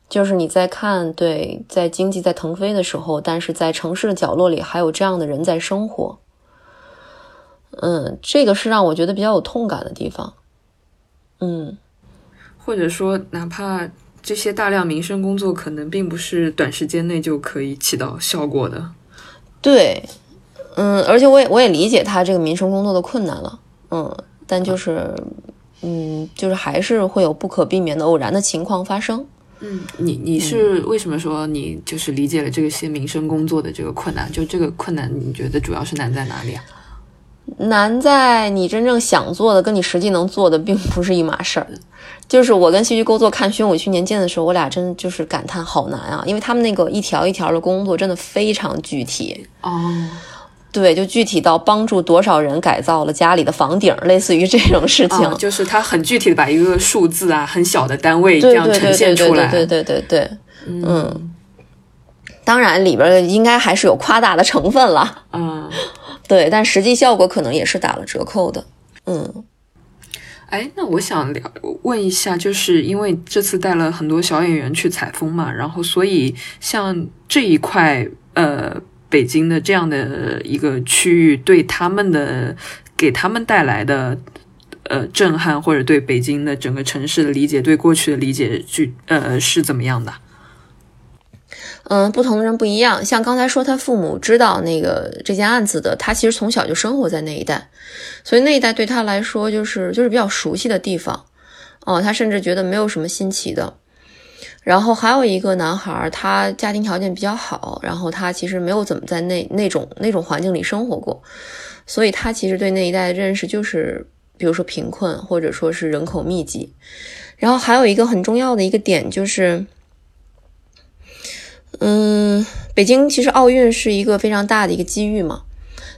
就是你在看，对，在经济在腾飞的时候，但是在城市的角落里，还有这样的人在生活。嗯，这个是让我觉得比较有痛感的地方。嗯，或者说，哪怕这些大量民生工作，可能并不是短时间内就可以起到效果的。对，嗯，而且我也我也理解他这个民生工作的困难了。嗯，但就是，嗯，就是还是会有不可避免的偶然的情况发生。嗯，你你是为什么说你就是理解了这些民生工作的这个困难？就这个困难，你觉得主要是难在哪里啊？难在你真正想做的跟你实际能做的并不是一码事儿。(laughs) 就是我跟戏剧工作看宣武区年鉴的时候，我俩真就是感叹好难啊，因为他们那个一条一条的工作真的非常具体哦。对，就具体到帮助多少人改造了家里的房顶，类似于这种事情。就是他很具体的把一个数字啊，很小的单位这样呈现出来。对对对对对，嗯。当然里边应该还是有夸大的成分了。嗯。(laughs) 对，但实际效果可能也是打了折扣的。嗯，哎，那我想聊问一下，就是因为这次带了很多小演员去采风嘛，然后所以像这一块呃北京的这样的一个区域，对他们的给他们带来的呃震撼，或者对北京的整个城市的理解，对过去的理解，去呃是怎么样的？嗯，不同的人不一样。像刚才说，他父母知道那个这件案子的，他其实从小就生活在那一带，所以那一带对他来说就是就是比较熟悉的地方。哦，他甚至觉得没有什么新奇的。然后还有一个男孩，他家庭条件比较好，然后他其实没有怎么在那那种那种环境里生活过，所以他其实对那一带的认识就是，比如说贫困，或者说是人口密集。然后还有一个很重要的一个点就是。嗯，北京其实奥运是一个非常大的一个机遇嘛，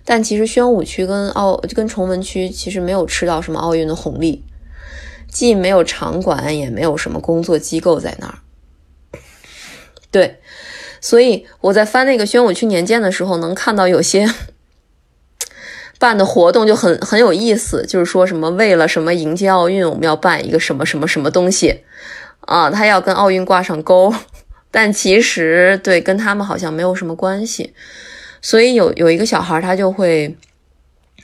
但其实宣武区跟奥跟崇文区其实没有吃到什么奥运的红利，既没有场馆，也没有什么工作机构在那儿。对，所以我在翻那个宣武区年鉴的时候，能看到有些办的活动就很很有意思，就是说什么为了什么迎接奥运，我们要办一个什么什么什么东西啊，他要跟奥运挂上钩。(laughs) 但其实对跟他们好像没有什么关系，所以有有一个小孩他就会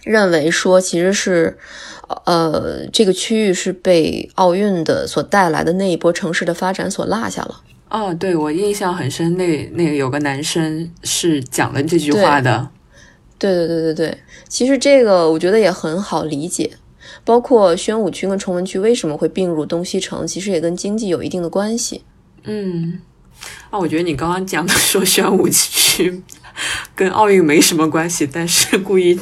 认为说，其实是呃这个区域是被奥运的所带来的那一波城市的发展所落下了。哦，对我印象很深，那那个有个男生是讲了这句话的。对对对对对，其实这个我觉得也很好理解，包括宣武区跟崇文区为什么会并入东西城，其实也跟经济有一定的关系。嗯。啊，我觉得你刚刚讲的说宣武区跟奥运没什么关系，但是故意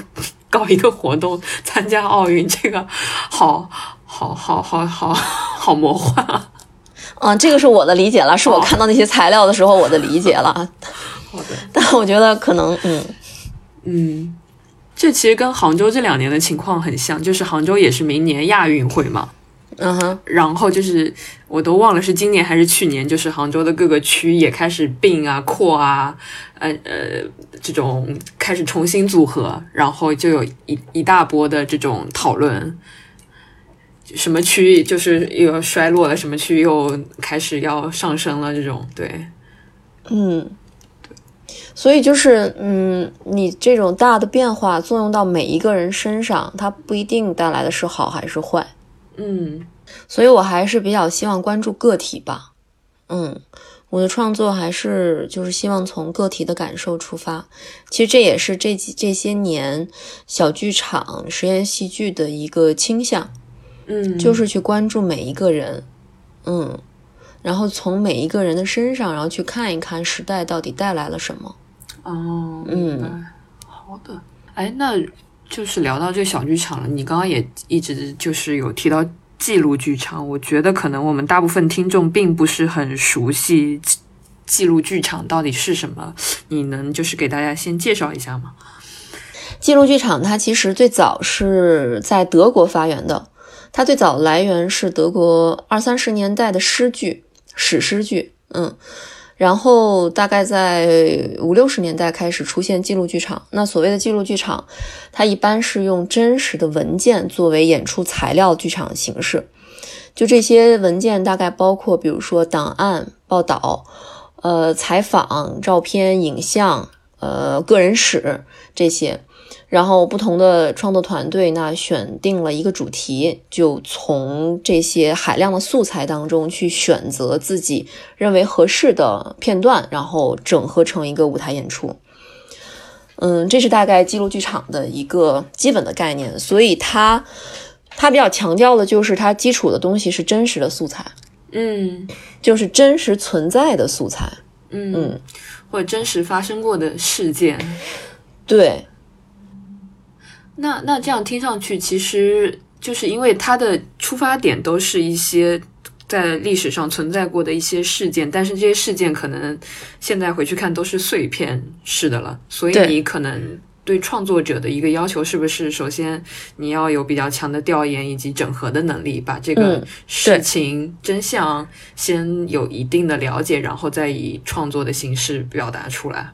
搞一个活动参加奥运，这个好好好好好好魔幻啊！啊，这个是我的理解了，是我看到那些材料的时候我的理解了。好的，(laughs) 但我觉得可能，嗯嗯，这其实跟杭州这两年的情况很像，就是杭州也是明年亚运会嘛。嗯哼，然后就是我都忘了是今年还是去年，就是杭州的各个区也开始并啊、扩啊，呃呃，这种开始重新组合，然后就有一一大波的这种讨论，什么区域就是又衰落了，什么区域又开始要上升了，这种对，嗯，所以就是嗯，你这种大的变化作用到每一个人身上，它不一定带来的是好还是坏。嗯，所以我还是比较希望关注个体吧。嗯，我的创作还是就是希望从个体的感受出发。其实这也是这几这些年小剧场、实验戏剧的一个倾向。嗯，就是去关注每一个人。嗯，然后从每一个人的身上，然后去看一看时代到底带来了什么。哦，嗯，好的。哎，那。就是聊到这个小剧场了，你刚刚也一直就是有提到记录剧场，我觉得可能我们大部分听众并不是很熟悉记录剧场到底是什么。你能就是给大家先介绍一下吗？记录剧场它其实最早是在德国发源的，它最早来源是德国二三十年代的诗剧、史诗剧，嗯。然后大概在五六十年代开始出现记录剧场。那所谓的记录剧场，它一般是用真实的文件作为演出材料，剧场形式。就这些文件大概包括，比如说档案、报道、呃采访、照片、影像、呃个人史这些。然后不同的创作团队那选定了一个主题，就从这些海量的素材当中去选择自己认为合适的片段，然后整合成一个舞台演出。嗯，这是大概记录剧场的一个基本的概念。所以它它比较强调的就是它基础的东西是真实的素材，嗯，就是真实存在的素材，嗯，或者真实发生过的事件，对。那那这样听上去，其实就是因为它的出发点都是一些在历史上存在过的一些事件，但是这些事件可能现在回去看都是碎片式的了，所以你可能对创作者的一个要求是不是，首先你要有比较强的调研以及整合的能力，把这个事情真相先有一定的了解，然后再以创作的形式表达出来。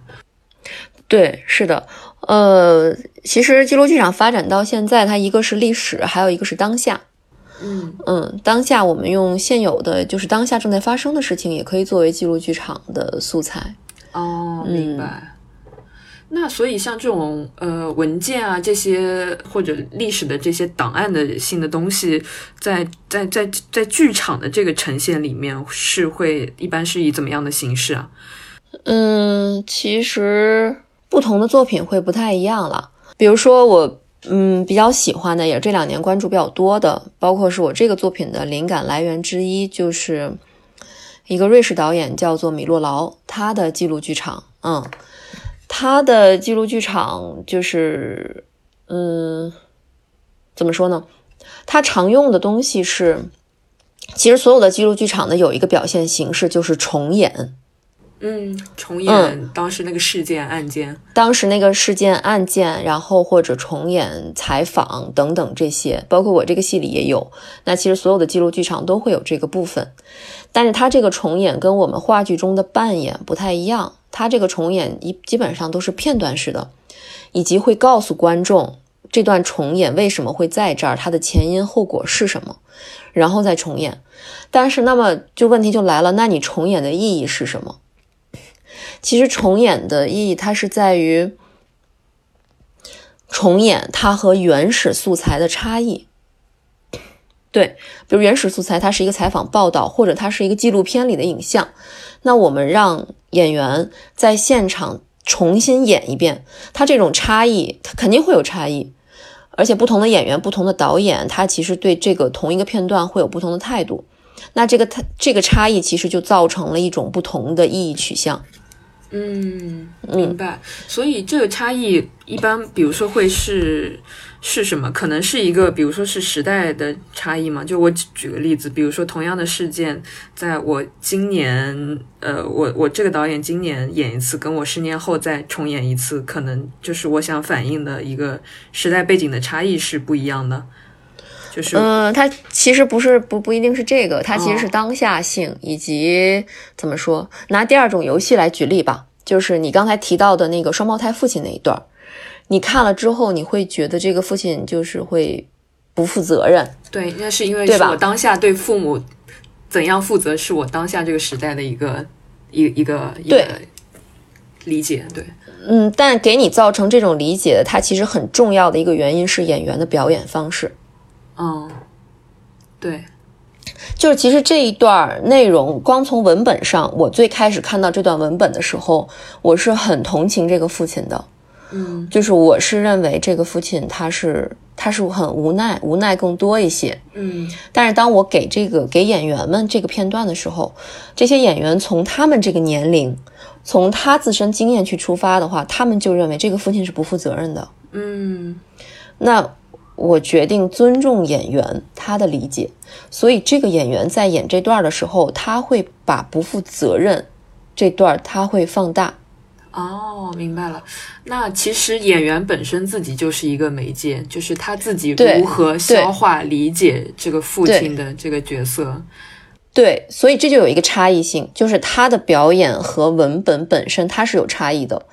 对，是的。呃，其实记录剧场发展到现在，它一个是历史，还有一个是当下。嗯嗯，当下我们用现有的，就是当下正在发生的事情，也可以作为记录剧场的素材。哦，明白。那所以像这种呃文件啊这些或者历史的这些档案的性的东西，在在在在剧场的这个呈现里面，是会一般是以怎么样的形式啊？嗯，其实。不同的作品会不太一样了，比如说我，嗯，比较喜欢的，也是这两年关注比较多的，包括是我这个作品的灵感来源之一，就是一个瑞士导演叫做米洛劳，他的记录剧场，嗯，他的记录剧场就是，嗯，怎么说呢？他常用的东西是，其实所有的记录剧场的有一个表现形式就是重演。嗯，重演当时那个事件案件，当时那个事件案件，然后或者重演采访等等这些，包括我这个戏里也有。那其实所有的记录剧场都会有这个部分，但是它这个重演跟我们话剧中的扮演不太一样。它这个重演一基本上都是片段式的，以及会告诉观众这段重演为什么会在这儿，它的前因后果是什么，然后再重演。但是那么就问题就来了，那你重演的意义是什么？其实重演的意义，它是在于重演它和原始素材的差异。对，比如原始素材，它是一个采访报道，或者它是一个纪录片里的影像。那我们让演员在现场重新演一遍，它这种差异，它肯定会有差异。而且不同的演员、不同的导演，他其实对这个同一个片段会有不同的态度。那这个它这个差异，其实就造成了一种不同的意义取向。嗯，明白。所以这个差异一般，比如说会是是什么？可能是一个，比如说是时代的差异嘛。就我举个例子，比如说同样的事件，在我今年，呃，我我这个导演今年演一次，跟我十年后再重演一次，可能就是我想反映的一个时代背景的差异是不一样的。就是，嗯，它其实不是不不一定是这个，它其实是当下性以及怎么说？拿第二种游戏来举例吧，就是你刚才提到的那个双胞胎父亲那一段，你看了之后，你会觉得这个父亲就是会不负责任。对，那是因为是我当下对父母怎样负责，是我当下这个时代的一个一一个一个理解。对，嗯，但给你造成这种理解的，它其实很重要的一个原因是演员的表演方式。嗯，对，就是其实这一段内容，光从文本上，我最开始看到这段文本的时候，我是很同情这个父亲的。嗯，就是我是认为这个父亲他是他是很无奈，无奈更多一些。嗯，但是当我给这个给演员们这个片段的时候，这些演员从他们这个年龄，从他自身经验去出发的话，他们就认为这个父亲是不负责任的。嗯，那。我决定尊重演员他的理解，所以这个演员在演这段的时候，他会把不负责任这段他会放大。哦，明白了。那其实演员本身自己就是一个媒介，就是他自己如何消化、理解这个父亲的这个角色。对，所以这就有一个差异性，就是他的表演和文本本身它是有差异的，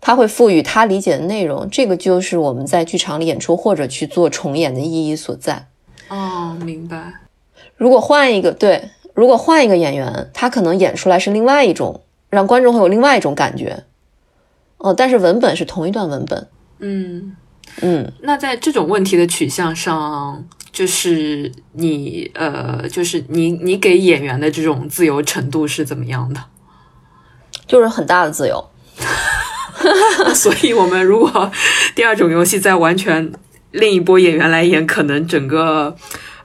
他会赋予他理解的内容，这个就是我们在剧场里演出或者去做重演的意义所在。哦，明白。如果换一个对，如果换一个演员，他可能演出来是另外一种，让观众会有另外一种感觉。哦，但是文本是同一段文本。嗯，嗯，那在这种问题的取向上，就是你呃，就是你你给演员的这种自由程度是怎么样的？就是很大的自由。(laughs) 所以，我们如果第二种游戏再完全另一波演员来演，可能整个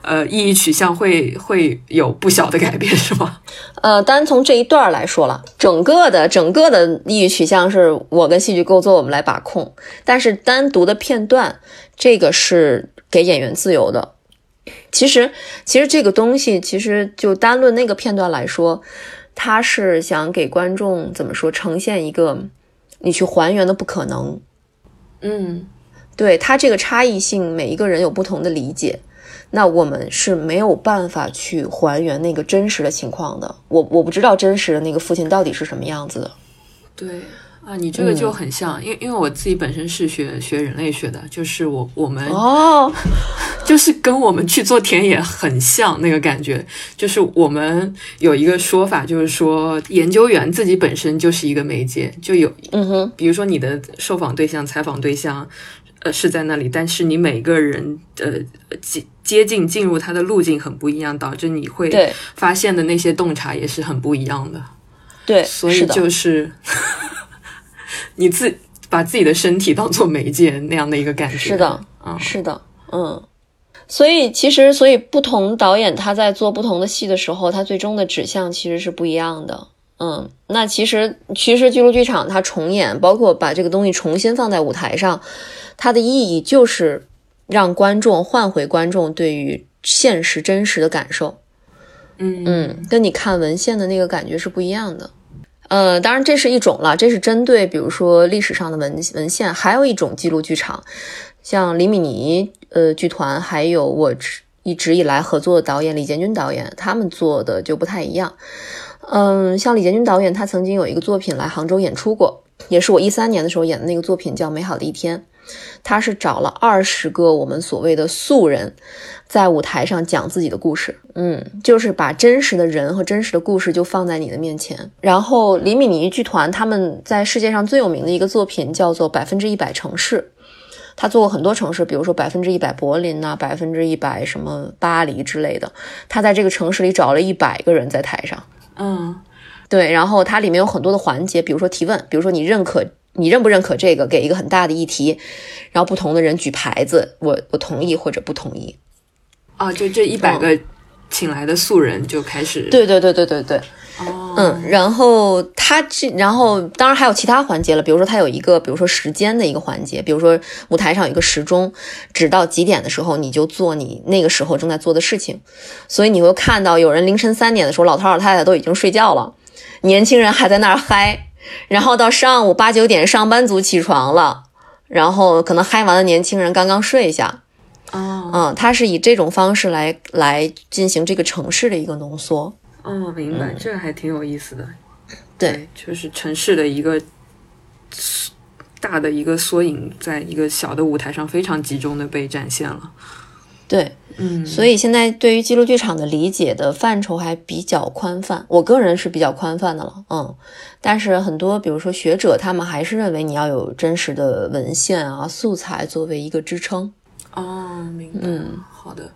呃意义取向会会有不小的改变，是吗？呃，单从这一段来说了，整个的整个的意义取向是我跟戏剧构作我们来把控，但是单独的片段，这个是给演员自由的。其实，其实这个东西，其实就单论那个片段来说，它是想给观众怎么说，呈现一个你去还原的不可能。嗯对它这个差异性，每一个人有不同的理解。那我们是没有办法去还原那个真实的情况的。我我不知道真实的那个父亲到底是什么样子的。对啊，你这个就很像，因为因为我自己本身是学学人类学的，就是我我们哦，(laughs) 就是跟我们去做田野很像那个感觉，就是我们有一个说法，就是说研究员自己本身就是一个媒介，就有嗯哼，比如说你的受访对象、采访对象，呃是在那里，但是你每个人呃接接近进入他的路径很不一样，导致你会发现的那些洞察也是很不一样的。对，所以就是你自把自己的身体当做媒介那样的一个感觉。是的，嗯是的，嗯。所以其实，所以不同导演他在做不同的戏的时候，他最终的指向其实是不一样的。嗯，那其实其实纪录剧场它重演，包括把这个东西重新放在舞台上，它的意义就是让观众换回观众对于现实真实的感受。嗯嗯，跟你看文献的那个感觉是不一样的。呃，当然这是一种了，这是针对比如说历史上的文文献，还有一种记录剧场，像李米尼呃剧团，还有我一直以来合作的导演李建军导演，他们做的就不太一样。嗯，像李建军导演，他曾经有一个作品来杭州演出过，也是我一三年的时候演的那个作品，叫《美好的一天》。他是找了二十个我们所谓的素人，在舞台上讲自己的故事，嗯，就是把真实的人和真实的故事就放在你的面前。然后李米尼剧团他们在世界上最有名的一个作品叫做《百分之一百城市》，他做过很多城市，比如说百分之一百柏林呐、百分之一百什么巴黎之类的。他在这个城市里找了一百个人在台上，嗯对，然后它里面有很多的环节，比如说提问，比如说你认可你认不认可这个，给一个很大的议题，然后不同的人举牌子，我我同意或者不同意。啊，就这一百个请来的素人就开始对对对对对对，哦嗯，然后他这，然后当然还有其他环节了，比如说他有一个，比如说时间的一个环节，比如说舞台上有一个时钟，指到几点的时候，你就做你那个时候正在做的事情，所以你会看到有人凌晨三点的时候，老头老太太都已经睡觉了，年轻人还在那儿嗨，然后到上午八九点，上班族起床了，然后可能嗨完的，年轻人刚刚睡下，哦嗯，他是以这种方式来来进行这个城市的一个浓缩，哦，明白，这个还挺有意思的。嗯对，就是城市的一个大的一个缩影，在一个小的舞台上非常集中的被展现了。对。嗯，所以现在对于记录剧场的理解的范畴还比较宽泛，我个人是比较宽泛的了，嗯。但是很多比如说学者，他们还是认为你要有真实的文献啊、素材作为一个支撑。哦，明白。嗯，好的。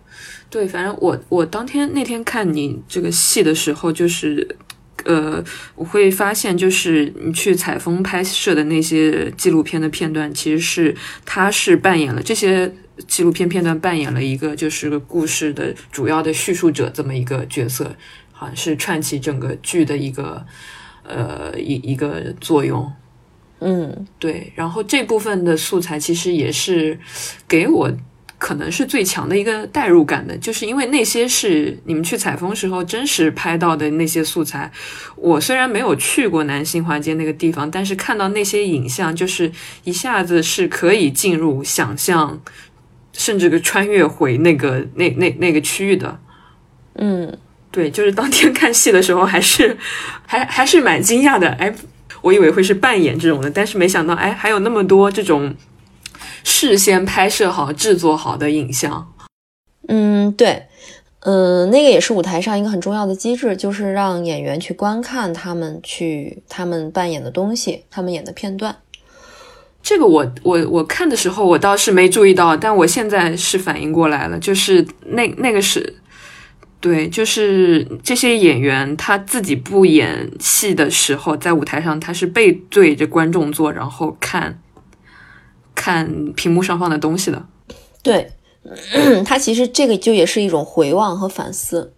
对，反正我我当天那天看你这个戏的时候，就是。呃，我会发现，就是你去采风拍摄的那些纪录片的片段，其实是他是扮演了这些纪录片片段扮演了一个就是个故事的主要的叙述者这么一个角色，好像是串起整个剧的一个呃一一个作用。嗯对，然后这部分的素材其实也是给我可能是最强的一个代入感的，就是因为那些是你们去采风时候真实拍到的那些素材。我虽然没有去过南新华街那个地方，但是看到那些影像，就是一下子是可以进入想象，甚至个穿越回那个那那那个区域的。嗯，对，就是当天看戏的时候，还是还还是蛮惊讶的。哎，我以为会是扮演这种的，但是没想到，哎，还有那么多这种。事先拍摄好、制作好的影像，嗯，对，嗯，那个也是舞台上一个很重要的机制，就是让演员去观看他们去他们扮演的东西，他们演的片段。这个我我我看的时候，我倒是没注意到，但我现在是反应过来了，就是那那个是，对，就是这些演员他自己不演戏的时候，在舞台上他是背对着观众坐，然后看。看屏幕上放的东西的，对，(clears throat) 他其实这个就也是一种回望和反思，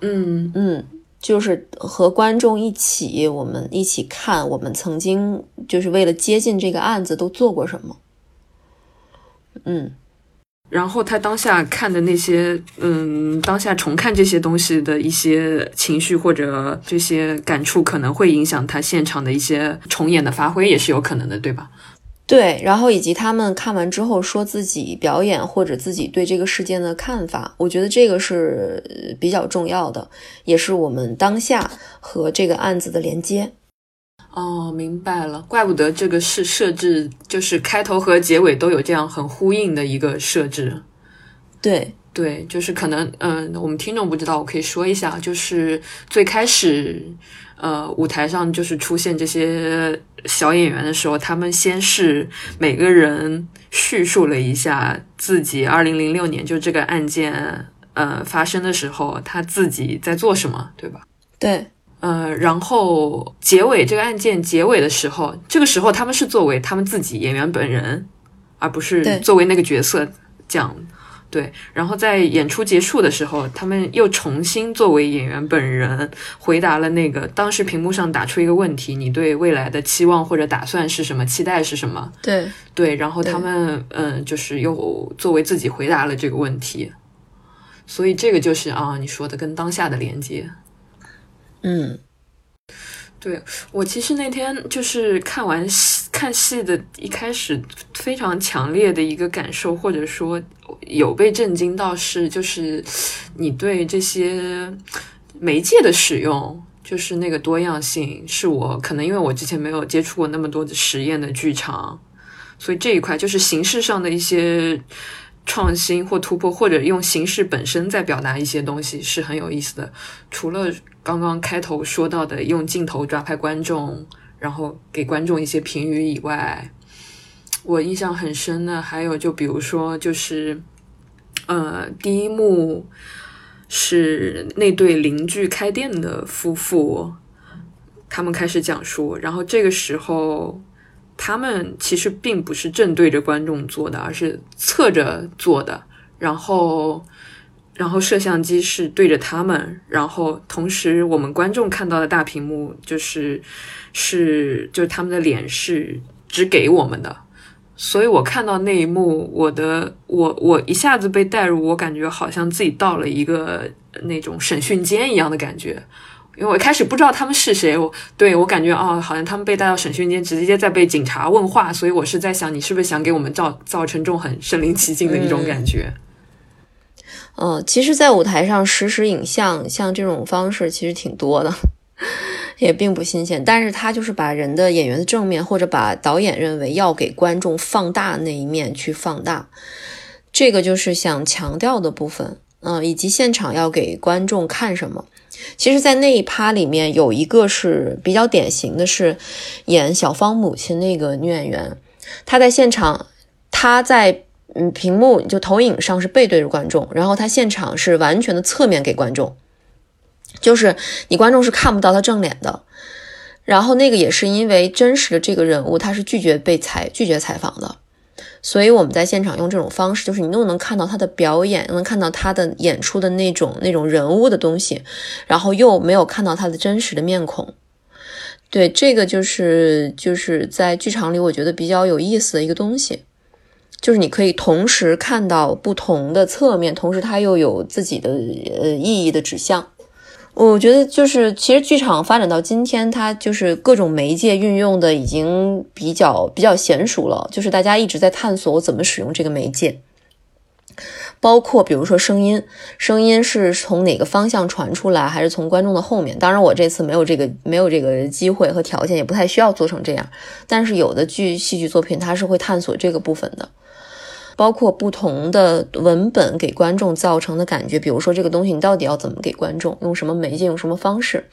嗯。嗯，就是和观众一起，我们一起看我们曾经就是为了接近这个案子都做过什么，嗯，然后他当下看的那些，嗯，当下重看这些东西的一些情绪或者这些感触，可能会影响他现场的一些重演的发挥，也是有可能的，对吧？对，然后以及他们看完之后说自己表演或者自己对这个事件的看法，我觉得这个是比较重要的，也是我们当下和这个案子的连接。哦，明白了，怪不得这个是设置，就是开头和结尾都有这样很呼应的一个设置。对对，就是可能，嗯，我们听众不知道，我可以说一下，就是最开始。呃，舞台上就是出现这些小演员的时候，他们先是每个人叙述了一下自己二零零六年就这个案件呃发生的时候，他自己在做什么，对吧？对，呃，然后结尾这个案件结尾的时候，这个时候他们是作为他们自己演员本人，而不是作为那个角色讲。对，然后在演出结束的时候，他们又重新作为演员本人回答了那个当时屏幕上打出一个问题：你对未来的期望或者打算是什么？期待是什么？对对，然后他们嗯，就是又作为自己回答了这个问题，所以这个就是啊，你说的跟当下的连接，嗯。对我其实那天就是看完戏看戏的一开始非常强烈的一个感受，或者说有被震惊到是，就是你对这些媒介的使用，就是那个多样性，是我可能因为我之前没有接触过那么多的实验的剧场，所以这一块就是形式上的一些。创新或突破，或者用形式本身在表达一些东西是很有意思的。除了刚刚开头说到的用镜头抓拍观众，然后给观众一些评语以外，我印象很深的还有就比如说就是，呃，第一幕是那对邻居开店的夫妇，他们开始讲述，然后这个时候。他们其实并不是正对着观众做的，而是侧着做的。然后，然后摄像机是对着他们，然后同时我们观众看到的大屏幕就是是就是他们的脸是只给我们的。所以我看到那一幕，我的我我一下子被带入，我感觉好像自己到了一个那种审讯间一样的感觉。因为我一开始不知道他们是谁，我对我感觉哦，好像他们被带到审讯间，直接在被警察问话，所以我是在想，你是不是想给我们造造成这种很身临其境的一种感觉？嗯，其实，在舞台上实时影像像这种方式其实挺多的，(laughs) 也并不新鲜。但是他就是把人的演员的正面，或者把导演认为要给观众放大那一面去放大，这个就是想强调的部分。嗯，以及现场要给观众看什么。其实，在那一趴里面，有一个是比较典型的，是演小芳母亲那个女演员，她在现场，她在嗯屏幕就投影上是背对着观众，然后她现场是完全的侧面给观众，就是你观众是看不到她正脸的。然后那个也是因为真实的这个人物，他是拒绝被采拒绝采访的。所以我们在现场用这种方式，就是你又能看到他的表演，又能看到他的演出的那种那种人物的东西，然后又没有看到他的真实的面孔。对，这个就是就是在剧场里我觉得比较有意思的一个东西。就是你可以同时看到不同的侧面，同时它又有自己的呃意义的指向。我觉得就是其实剧场发展到今天，它就是各种媒介运用的已经比较比较娴熟了，就是大家一直在探索我怎么使用这个媒介。包括比如说声音，声音是从哪个方向传出来，还是从观众的后面？当然，我这次没有这个没有这个机会和条件，也不太需要做成这样。但是有的剧戏剧作品，它是会探索这个部分的。包括不同的文本给观众造成的感觉，比如说这个东西你到底要怎么给观众，用什么媒介，用什么方式？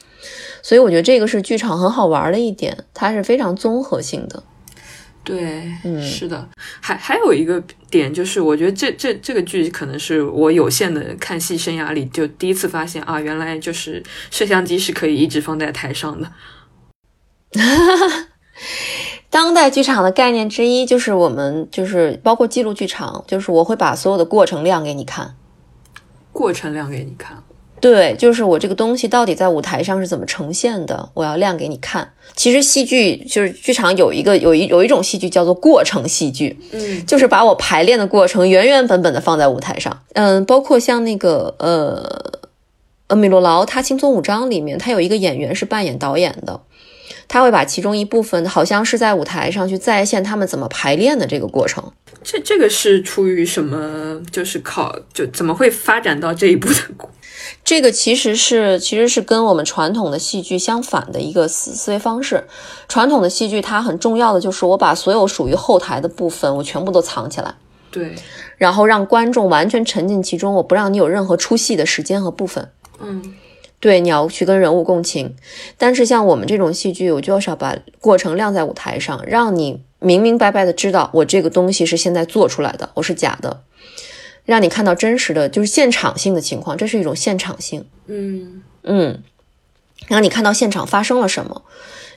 所以我觉得这个是剧场很好玩的一点，它是非常综合性的。对，嗯，是的，还还有一个点就是，我觉得这这这个剧可能是我有限的看戏生涯里就第一次发现啊，原来就是摄像机是可以一直放在台上的。(laughs) 当代剧场的概念之一就是我们就是包括记录剧场，就是我会把所有的过程亮给你看，过程亮给你看。对，就是我这个东西到底在舞台上是怎么呈现的，我要亮给你看。其实戏剧就是剧场有一个有一有一种戏剧叫做过程戏剧，嗯，就是把我排练的过程原原本本的放在舞台上。嗯，包括像那个呃呃米洛劳他轻松五章里面，他有一个演员是扮演导演的，他会把其中一部分好像是在舞台上去再现他们怎么排练的这个过程。这这个是出于什么？就是考就怎么会发展到这一步的？(laughs) 这个其实是其实是跟我们传统的戏剧相反的一个思思维方式。传统的戏剧它很重要的就是我把所有属于后台的部分我全部都藏起来，对，然后让观众完全沉浸其中，我不让你有任何出戏的时间和部分。嗯，对，你要去跟人物共情。但是像我们这种戏剧，我就是要把过程晾在舞台上，让你明明白白的知道我这个东西是现在做出来的，我是假的。让你看到真实的就是现场性的情况，这是一种现场性。嗯嗯，让你看到现场发生了什么，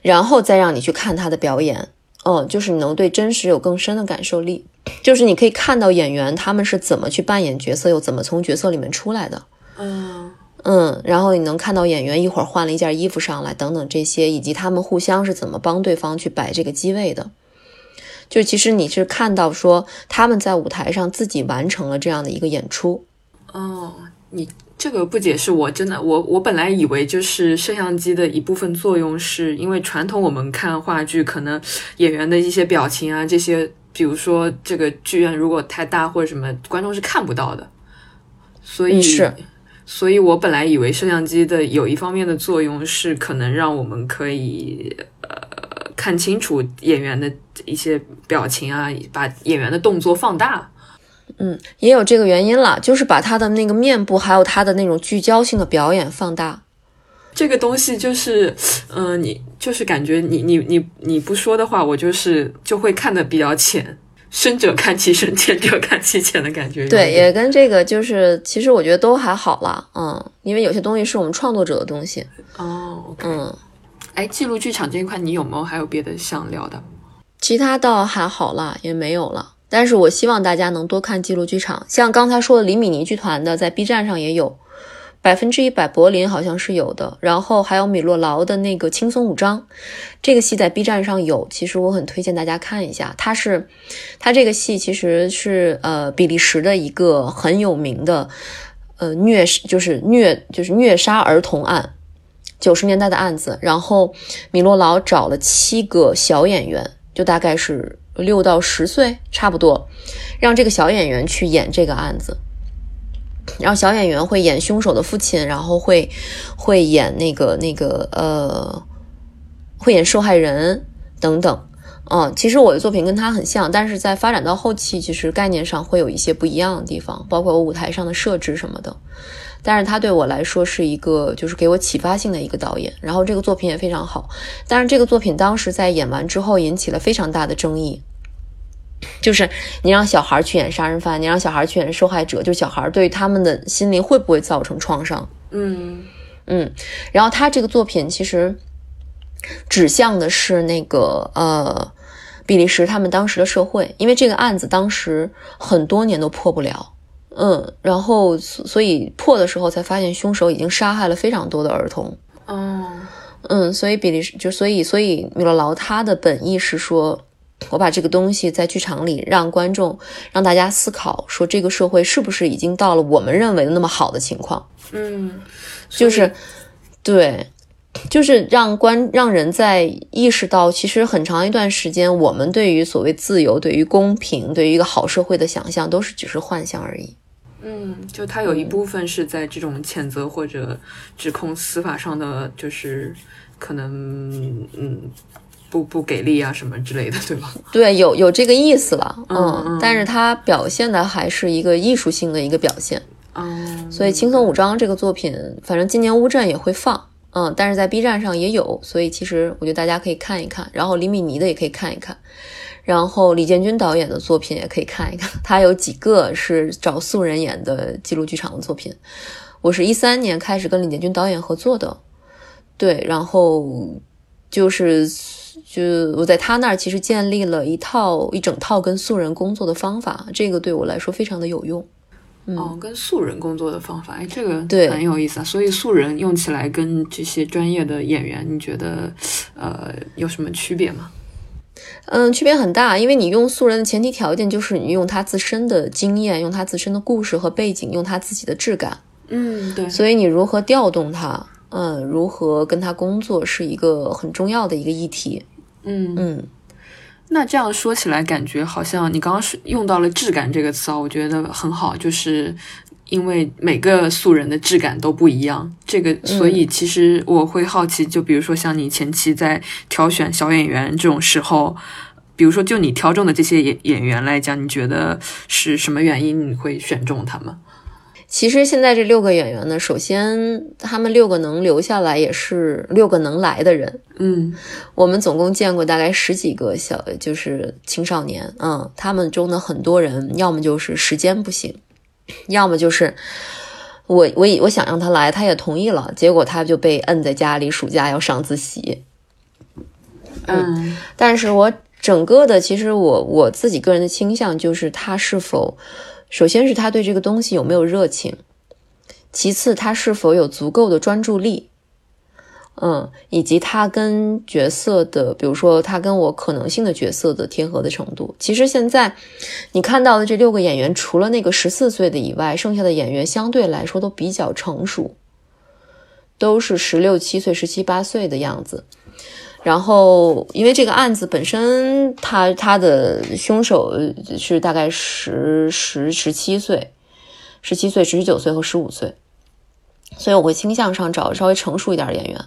然后再让你去看他的表演。嗯，就是你能对真实有更深的感受力，就是你可以看到演员他们是怎么去扮演角色，又怎么从角色里面出来的。嗯嗯，然后你能看到演员一会儿换了一件衣服上来，等等这些，以及他们互相是怎么帮对方去摆这个机位的。就其实你是看到说他们在舞台上自己完成了这样的一个演出，哦，你这个不解释，我真的我我本来以为就是摄像机的一部分作用，是因为传统我们看话剧，可能演员的一些表情啊这些，比如说这个剧院如果太大或者什么，观众是看不到的，所以是，所以我本来以为摄像机的有一方面的作用是可能让我们可以呃。看清楚演员的一些表情啊，把演员的动作放大，嗯，也有这个原因了，就是把他的那个面部还有他的那种聚焦性的表演放大。这个东西就是，嗯，你就是感觉你你你你不说的话，我就是就会看的比较浅，深者看其深，浅者看其浅的感觉。对，也跟这个就是，其实我觉得都还好啦，嗯，因为有些东西是我们创作者的东西。哦，嗯。哎，记录剧场这一块，你有没有还有别的想聊的？其他倒还好啦，也没有了。但是我希望大家能多看记录剧场，像刚才说的李米尼剧团的，在 B 站上也有，百分之一百柏林好像是有的。然后还有米洛劳的那个轻松五章，这个戏在 B 站上有，其实我很推荐大家看一下。它是，它这个戏其实是呃比利时的一个很有名的呃虐，就是虐，就是虐杀儿童案。九十年代的案子，然后米洛劳找了七个小演员，就大概是六到十岁，差不多，让这个小演员去演这个案子。然后小演员会演凶手的父亲，然后会会演那个那个呃，会演受害人等等。嗯，其实我的作品跟他很像，但是在发展到后期，其实概念上会有一些不一样的地方，包括我舞台上的设置什么的。但是他对我来说是一个，就是给我启发性的一个导演。然后这个作品也非常好。但是这个作品当时在演完之后引起了非常大的争议，就是你让小孩去演杀人犯，你让小孩去演受害者，就小孩对他们的心灵会不会造成创伤？嗯嗯。然后他这个作品其实指向的是那个呃，比利时他们当时的社会，因为这个案子当时很多年都破不了。嗯，然后所以破的时候才发现凶手已经杀害了非常多的儿童。哦，嗯，所以比利时就所以所以米勒劳他的本意是说，我把这个东西在剧场里让观众让大家思考，说这个社会是不是已经到了我们认为的那么好的情况？嗯，就是对，就是让观让人在意识到，其实很长一段时间，我们对于所谓自由、对于公平、对于一个好社会的想象，都是只是幻想而已。嗯，就它有一部分是在这种谴责或者指控司法上的，就是可能嗯不不给力啊什么之类的，对吧？(laughs) 对，有有这个意思了，嗯嗯但是它表现的还是一个艺术性的一个表现。嗯，所以《青松五章》这个作品，反正今年乌镇也会放，嗯，但是在 B 站上也有，所以其实我觉得大家可以看一看，然后李米尼的也可以看一看，然后李建军导演的作品也可以看一看，他有几个是找素人演的记录剧场的作品。我是一三年开始跟李建军导演合作的，对，然后就是就我在他那儿其实建立了一套一整套跟素人工作的方法，这个对我来说非常的有用。哦，跟素人工作的方法，哎，这个对很有意思啊。所以素人用起来跟这些专业的演员，你觉得呃有什么区别吗？嗯，区别很大，因为你用素人的前提条件就是你用他自身的经验，用他自身的故事和背景，用他自己的质感，嗯，对，所以你如何调动他，嗯，如何跟他工作是一个很重要的一个议题。嗯。嗯，那这样说起来，感觉好像你刚刚是用到了“质感”这个词啊，我觉得很好，就是因为每个素人的质感都不一样，这个所以其实我会好奇，就比如说像你前期在挑选小演员这种时候，比如说就你挑中的这些演演员来讲，你觉得是什么原因你会选中他们？其实现在这六个演员呢，首先他们六个能留下来，也是六个能来的人。嗯我们总共见过大概十几个小，就是青少年，嗯，他们中的很多人，要么就是时间不行，(coughs) 要么就是我我我想让他来，他也同意了，结果他就被摁在家里，暑假要上自习。嗯但是我整个的，其实我我自己个人的倾向就是他是否，首先是他对这个东西有没有热情，其次他是否有足够的专注力，嗯，以及他跟角色的，比如说他跟我可能性的角色的贴合的程度。其实现在你看到的这六个演员，除了那个十四岁的以外，剩下的演员相对来说都比较成熟，都是十六七岁、十七八岁的样子。然后，因为这个案子本身，他他的凶手是大概十十十七岁、十七岁、十九岁和十五岁，所以我会倾向上找稍微成熟一点的演员。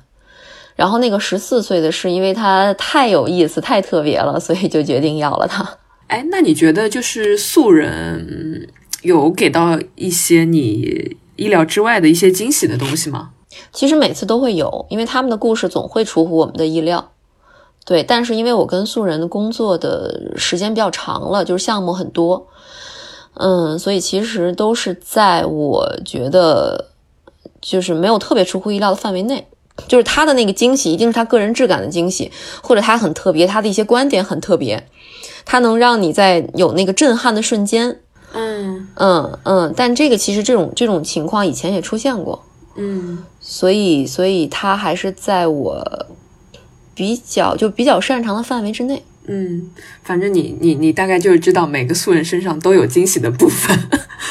然后那个十四岁的是因为他太有意思、太特别了，所以就决定要了他。哎，那你觉得就是素人有给到一些你意料之外的一些惊喜的东西吗？其实每次都会有，因为他们的故事总会出乎我们的意料。对，但是因为我跟素人工作的时间比较长了，就是项目很多，嗯，所以其实都是在我觉得就是没有特别出乎意料的范围内。就是他的那个惊喜，一定是他个人质感的惊喜，或者他很特别，他的一些观点很特别，他能让你在有那个震撼的瞬间，嗯嗯嗯。但这个其实这种这种情况以前也出现过，嗯所以，所以他还是在我比较就比较擅长的范围之内。嗯，反正你你你大概就是知道每个素人身上都有惊喜的部分，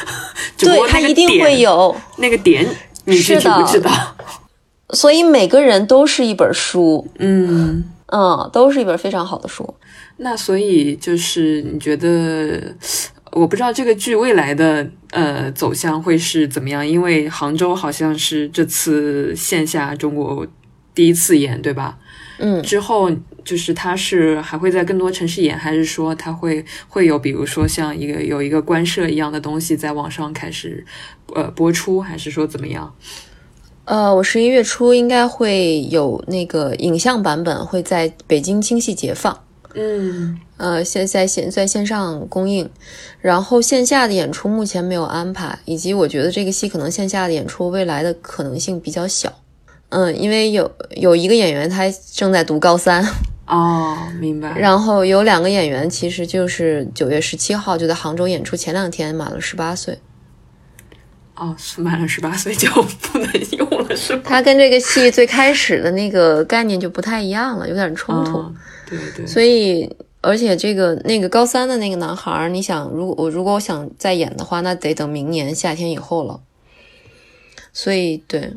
(laughs) 对他一定会有，那个点，你是的不知道？所以每个人都是一本书，嗯，嗯，都是一本非常好的书。那所以就是你觉得，我不知道这个剧未来的呃走向会是怎么样，因为杭州好像是这次线下中国第一次演，对吧？嗯，之后就是它是还会在更多城市演，还是说它会会有比如说像一个有一个官摄一样的东西在网上开始呃播出，还是说怎么样？呃，我十一月初应该会有那个影像版本会在北京清戏节放，嗯呃，现在线在线上公映，然后线下的演出目前没有安排，以及我觉得这个戏可能线下的演出未来的可能性比较小，嗯，因为有有一个演员他正在读高三，(laughs) 哦，明白。然后有两个演员其实就是九月十七号就在杭州演出，前两天满了十八岁，哦，是满了十八岁就 (laughs) 不能用了，是吧？他跟这个戏最开始的那个概念就不太一样了，有点冲突。哦对对，所以，而且这个那个高三的那个男孩儿，你想，如果我如果我想再演的话，那得等明年夏天以后了。所以，对，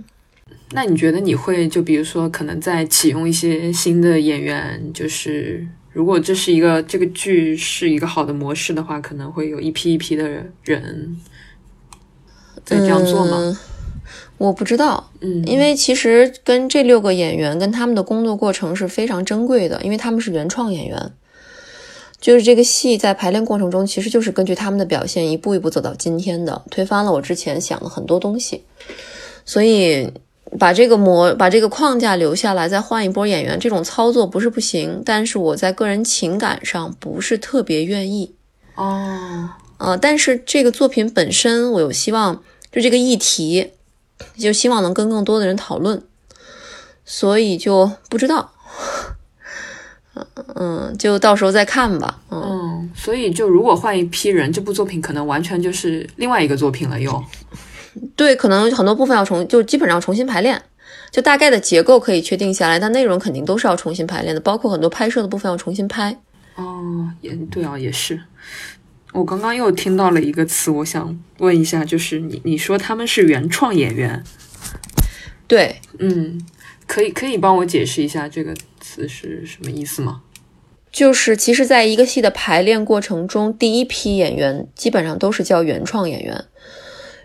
那你觉得你会就比如说，可能再启用一些新的演员，就是如果这是一个这个剧是一个好的模式的话，可能会有一批一批的人在这样做吗？嗯我不知道，嗯，因为其实跟这六个演员跟他们的工作过程是非常珍贵的，因为他们是原创演员。就是这个戏在排练过程中，其实就是根据他们的表现一步一步走到今天的，推翻了我之前想的很多东西。所以把这个模把这个框架留下来，再换一波演员，这种操作不是不行，但是我在个人情感上不是特别愿意。哦，呃，但是这个作品本身，我有希望，就这个议题，就希望能跟更多的人讨论，所以就不知道，嗯嗯，就到时候再看吧。嗯，嗯，所以就如果换一批人，这部作品可能完全就是另外一个作品了又。对，可能很多部分要重，就基本上重新排练，就大概的结构可以确定下来，但内容肯定都是要重新排练的，包括很多拍摄的部分要重新拍。哦，也对啊，也是。我刚刚又听到了一个词，我想问一下，就是你你说他们是原创演员，对，嗯，可以可以帮我解释一下这个词是什么意思吗？就是其实，在一个戏的排练过程中，第一批演员基本上都是叫原创演员。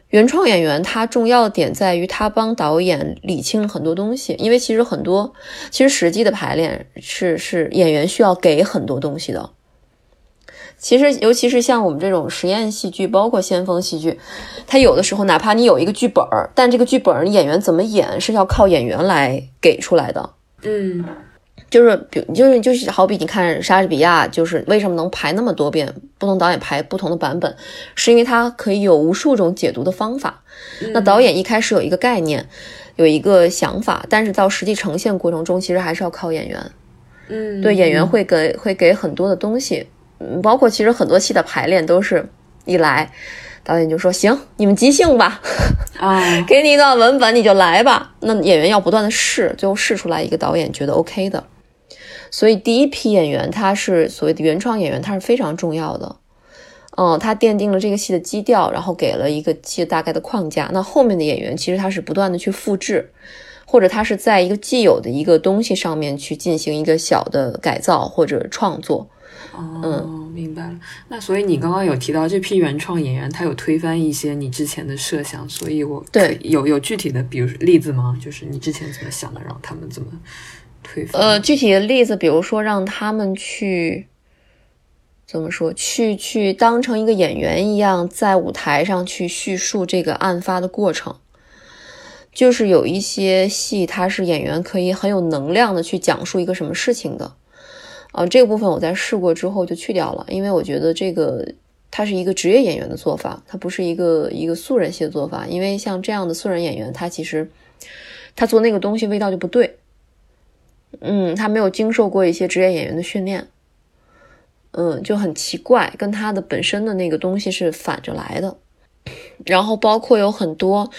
原创演员他重要的点在于他帮导演理清了很多东西，因为其实很多，其实实际的排练是是演员需要给很多东西的。其实，尤其是像我们这种实验戏剧，包括先锋戏剧，它有的时候哪怕你有一个剧本儿，但这个剧本儿演员怎么演是要靠演员来给出来的。嗯就是比如就是就是好比你看莎士比亚，就是为什么能排那么多遍，不同导演排不同的版本，是因为它可以有无数种解读的方法。那导演一开始有一个概念，有一个想法，但是到实际呈现过程中，其实还是要靠演员。嗯，对，演员会给会给很多的东西，包括其实很多戏的排练都是一来，导演就说行，你们即兴吧，啊，(laughs) 给你一段文本，你就来吧。那演员要不断的试，最后试出来一个导演觉得 OK 的。所以第一批演员他是所谓的原创演员，他是非常重要的。嗯，他奠定了这个戏的基调，然后给了一个戏大概的框架。那后面的演员其实他是不断的去复制，或者他是在一个既有的一个东西上面去进行一个小的改造或者创作。哦，明白了。那所以你刚刚有提到这批原创演员，他有推翻一些你之前的设想，所以我对有有具体的比如例子吗？就是你之前怎么想的，让他们怎么推翻？呃，具体的例子，比如说让他们去怎么说，去去当成一个演员一样，在舞台上去叙述这个案发的过程。就是有一些戏，它是演员可以很有能量的去讲述一个什么事情的。呃，这个部分我在试过之后就去掉了，因为我觉得这个它是一个职业演员的做法，它不是一个一个素人戏的做法。因为像这样的素人演员，他其实他做那个东西味道就不对。嗯，他没有经受过一些职业演员的训练，嗯，就很奇怪，跟他的本身的那个东西是反着来的。然后包括有很多，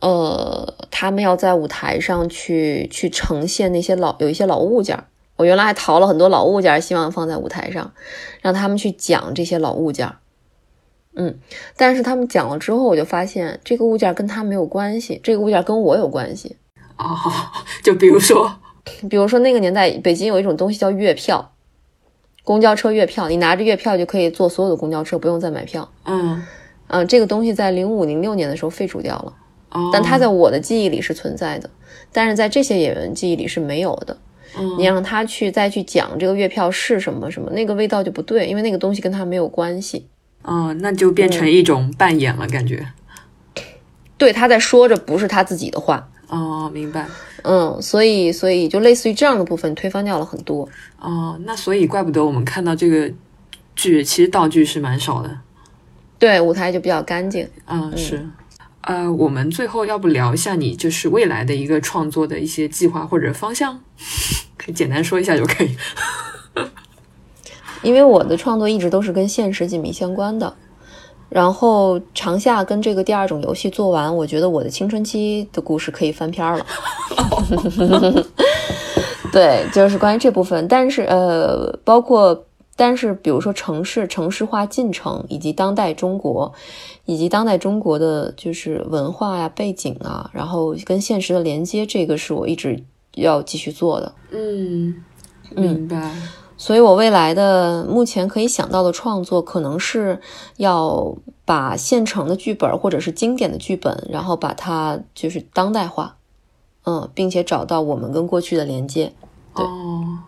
呃，他们要在舞台上去去呈现那些老有一些老物件。我原来还淘了很多老物件儿，希望放在舞台上，让他们去讲这些老物件儿。嗯，但是他们讲了之后，我就发现这个物件儿跟他没有关系，这个物件儿跟我有关系。哦，就比如说，比如说那个年代，北京有一种东西叫月票，公交车月票，你拿着月票就可以坐所有的公交车，不用再买票。嗯，嗯，这个东西在零五零六年的时候废除掉了，哦，但它在我的记忆里是存在的，但是在这些演员记忆里是没有的。你让他去再去讲这个月票是什么什么，那个味道就不对，因为那个东西跟他没有关系。哦，那就变成一种扮演了，感觉。对，他在说着不是他自己的话。哦，明白。嗯，所以所以就类似于这样的部分推翻掉了很多。哦，那所以怪不得我们看到这个剧，其实道具是蛮少的。对，舞台就比较干净。嗯，是。呃，我们最后要不聊一下你就是未来的一个创作的一些计划或者方向，(laughs) 可以简单说一下就可以。(laughs) 因为我的创作一直都是跟现实紧密相关的，然后长夏跟这个第二种游戏做完，我觉得我的青春期的故事可以翻篇了。(laughs) 对，就是关于这部分，但是呃，包括但是比如说城市城市化进程，以及当代中国，以及当代中国的就是文化呀、背景啊，然后跟现实的连接，这个是我一直要继续做的。嗯，明白。所以我未来的目前可以想到的创作，可能是要把现成的剧本或者是经典的剧本，然后把它就是当代化，嗯，并且找到我们跟过去的连接。哦，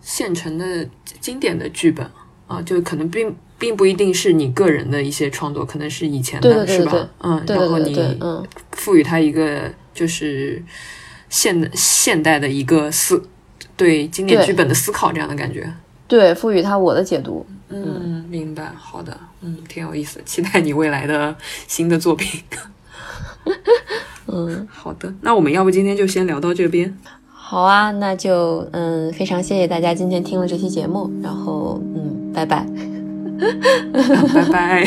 现成的经典的剧本啊，就可能并并不一定是你个人的一些创作，可能是以前的，是吧？嗯，然后你嗯赋予它一个就是现现代的一个思。对经典剧本的思考，这样的感觉，对，赋予它我的解读，嗯，明白，好的，嗯，挺有意思，期待你未来的新的作品。(laughs) 嗯，好的，那我们要不今天就先聊到这边？好啊，那就嗯，非常谢谢大家今天听了这期节目，然后嗯，拜拜，拜拜。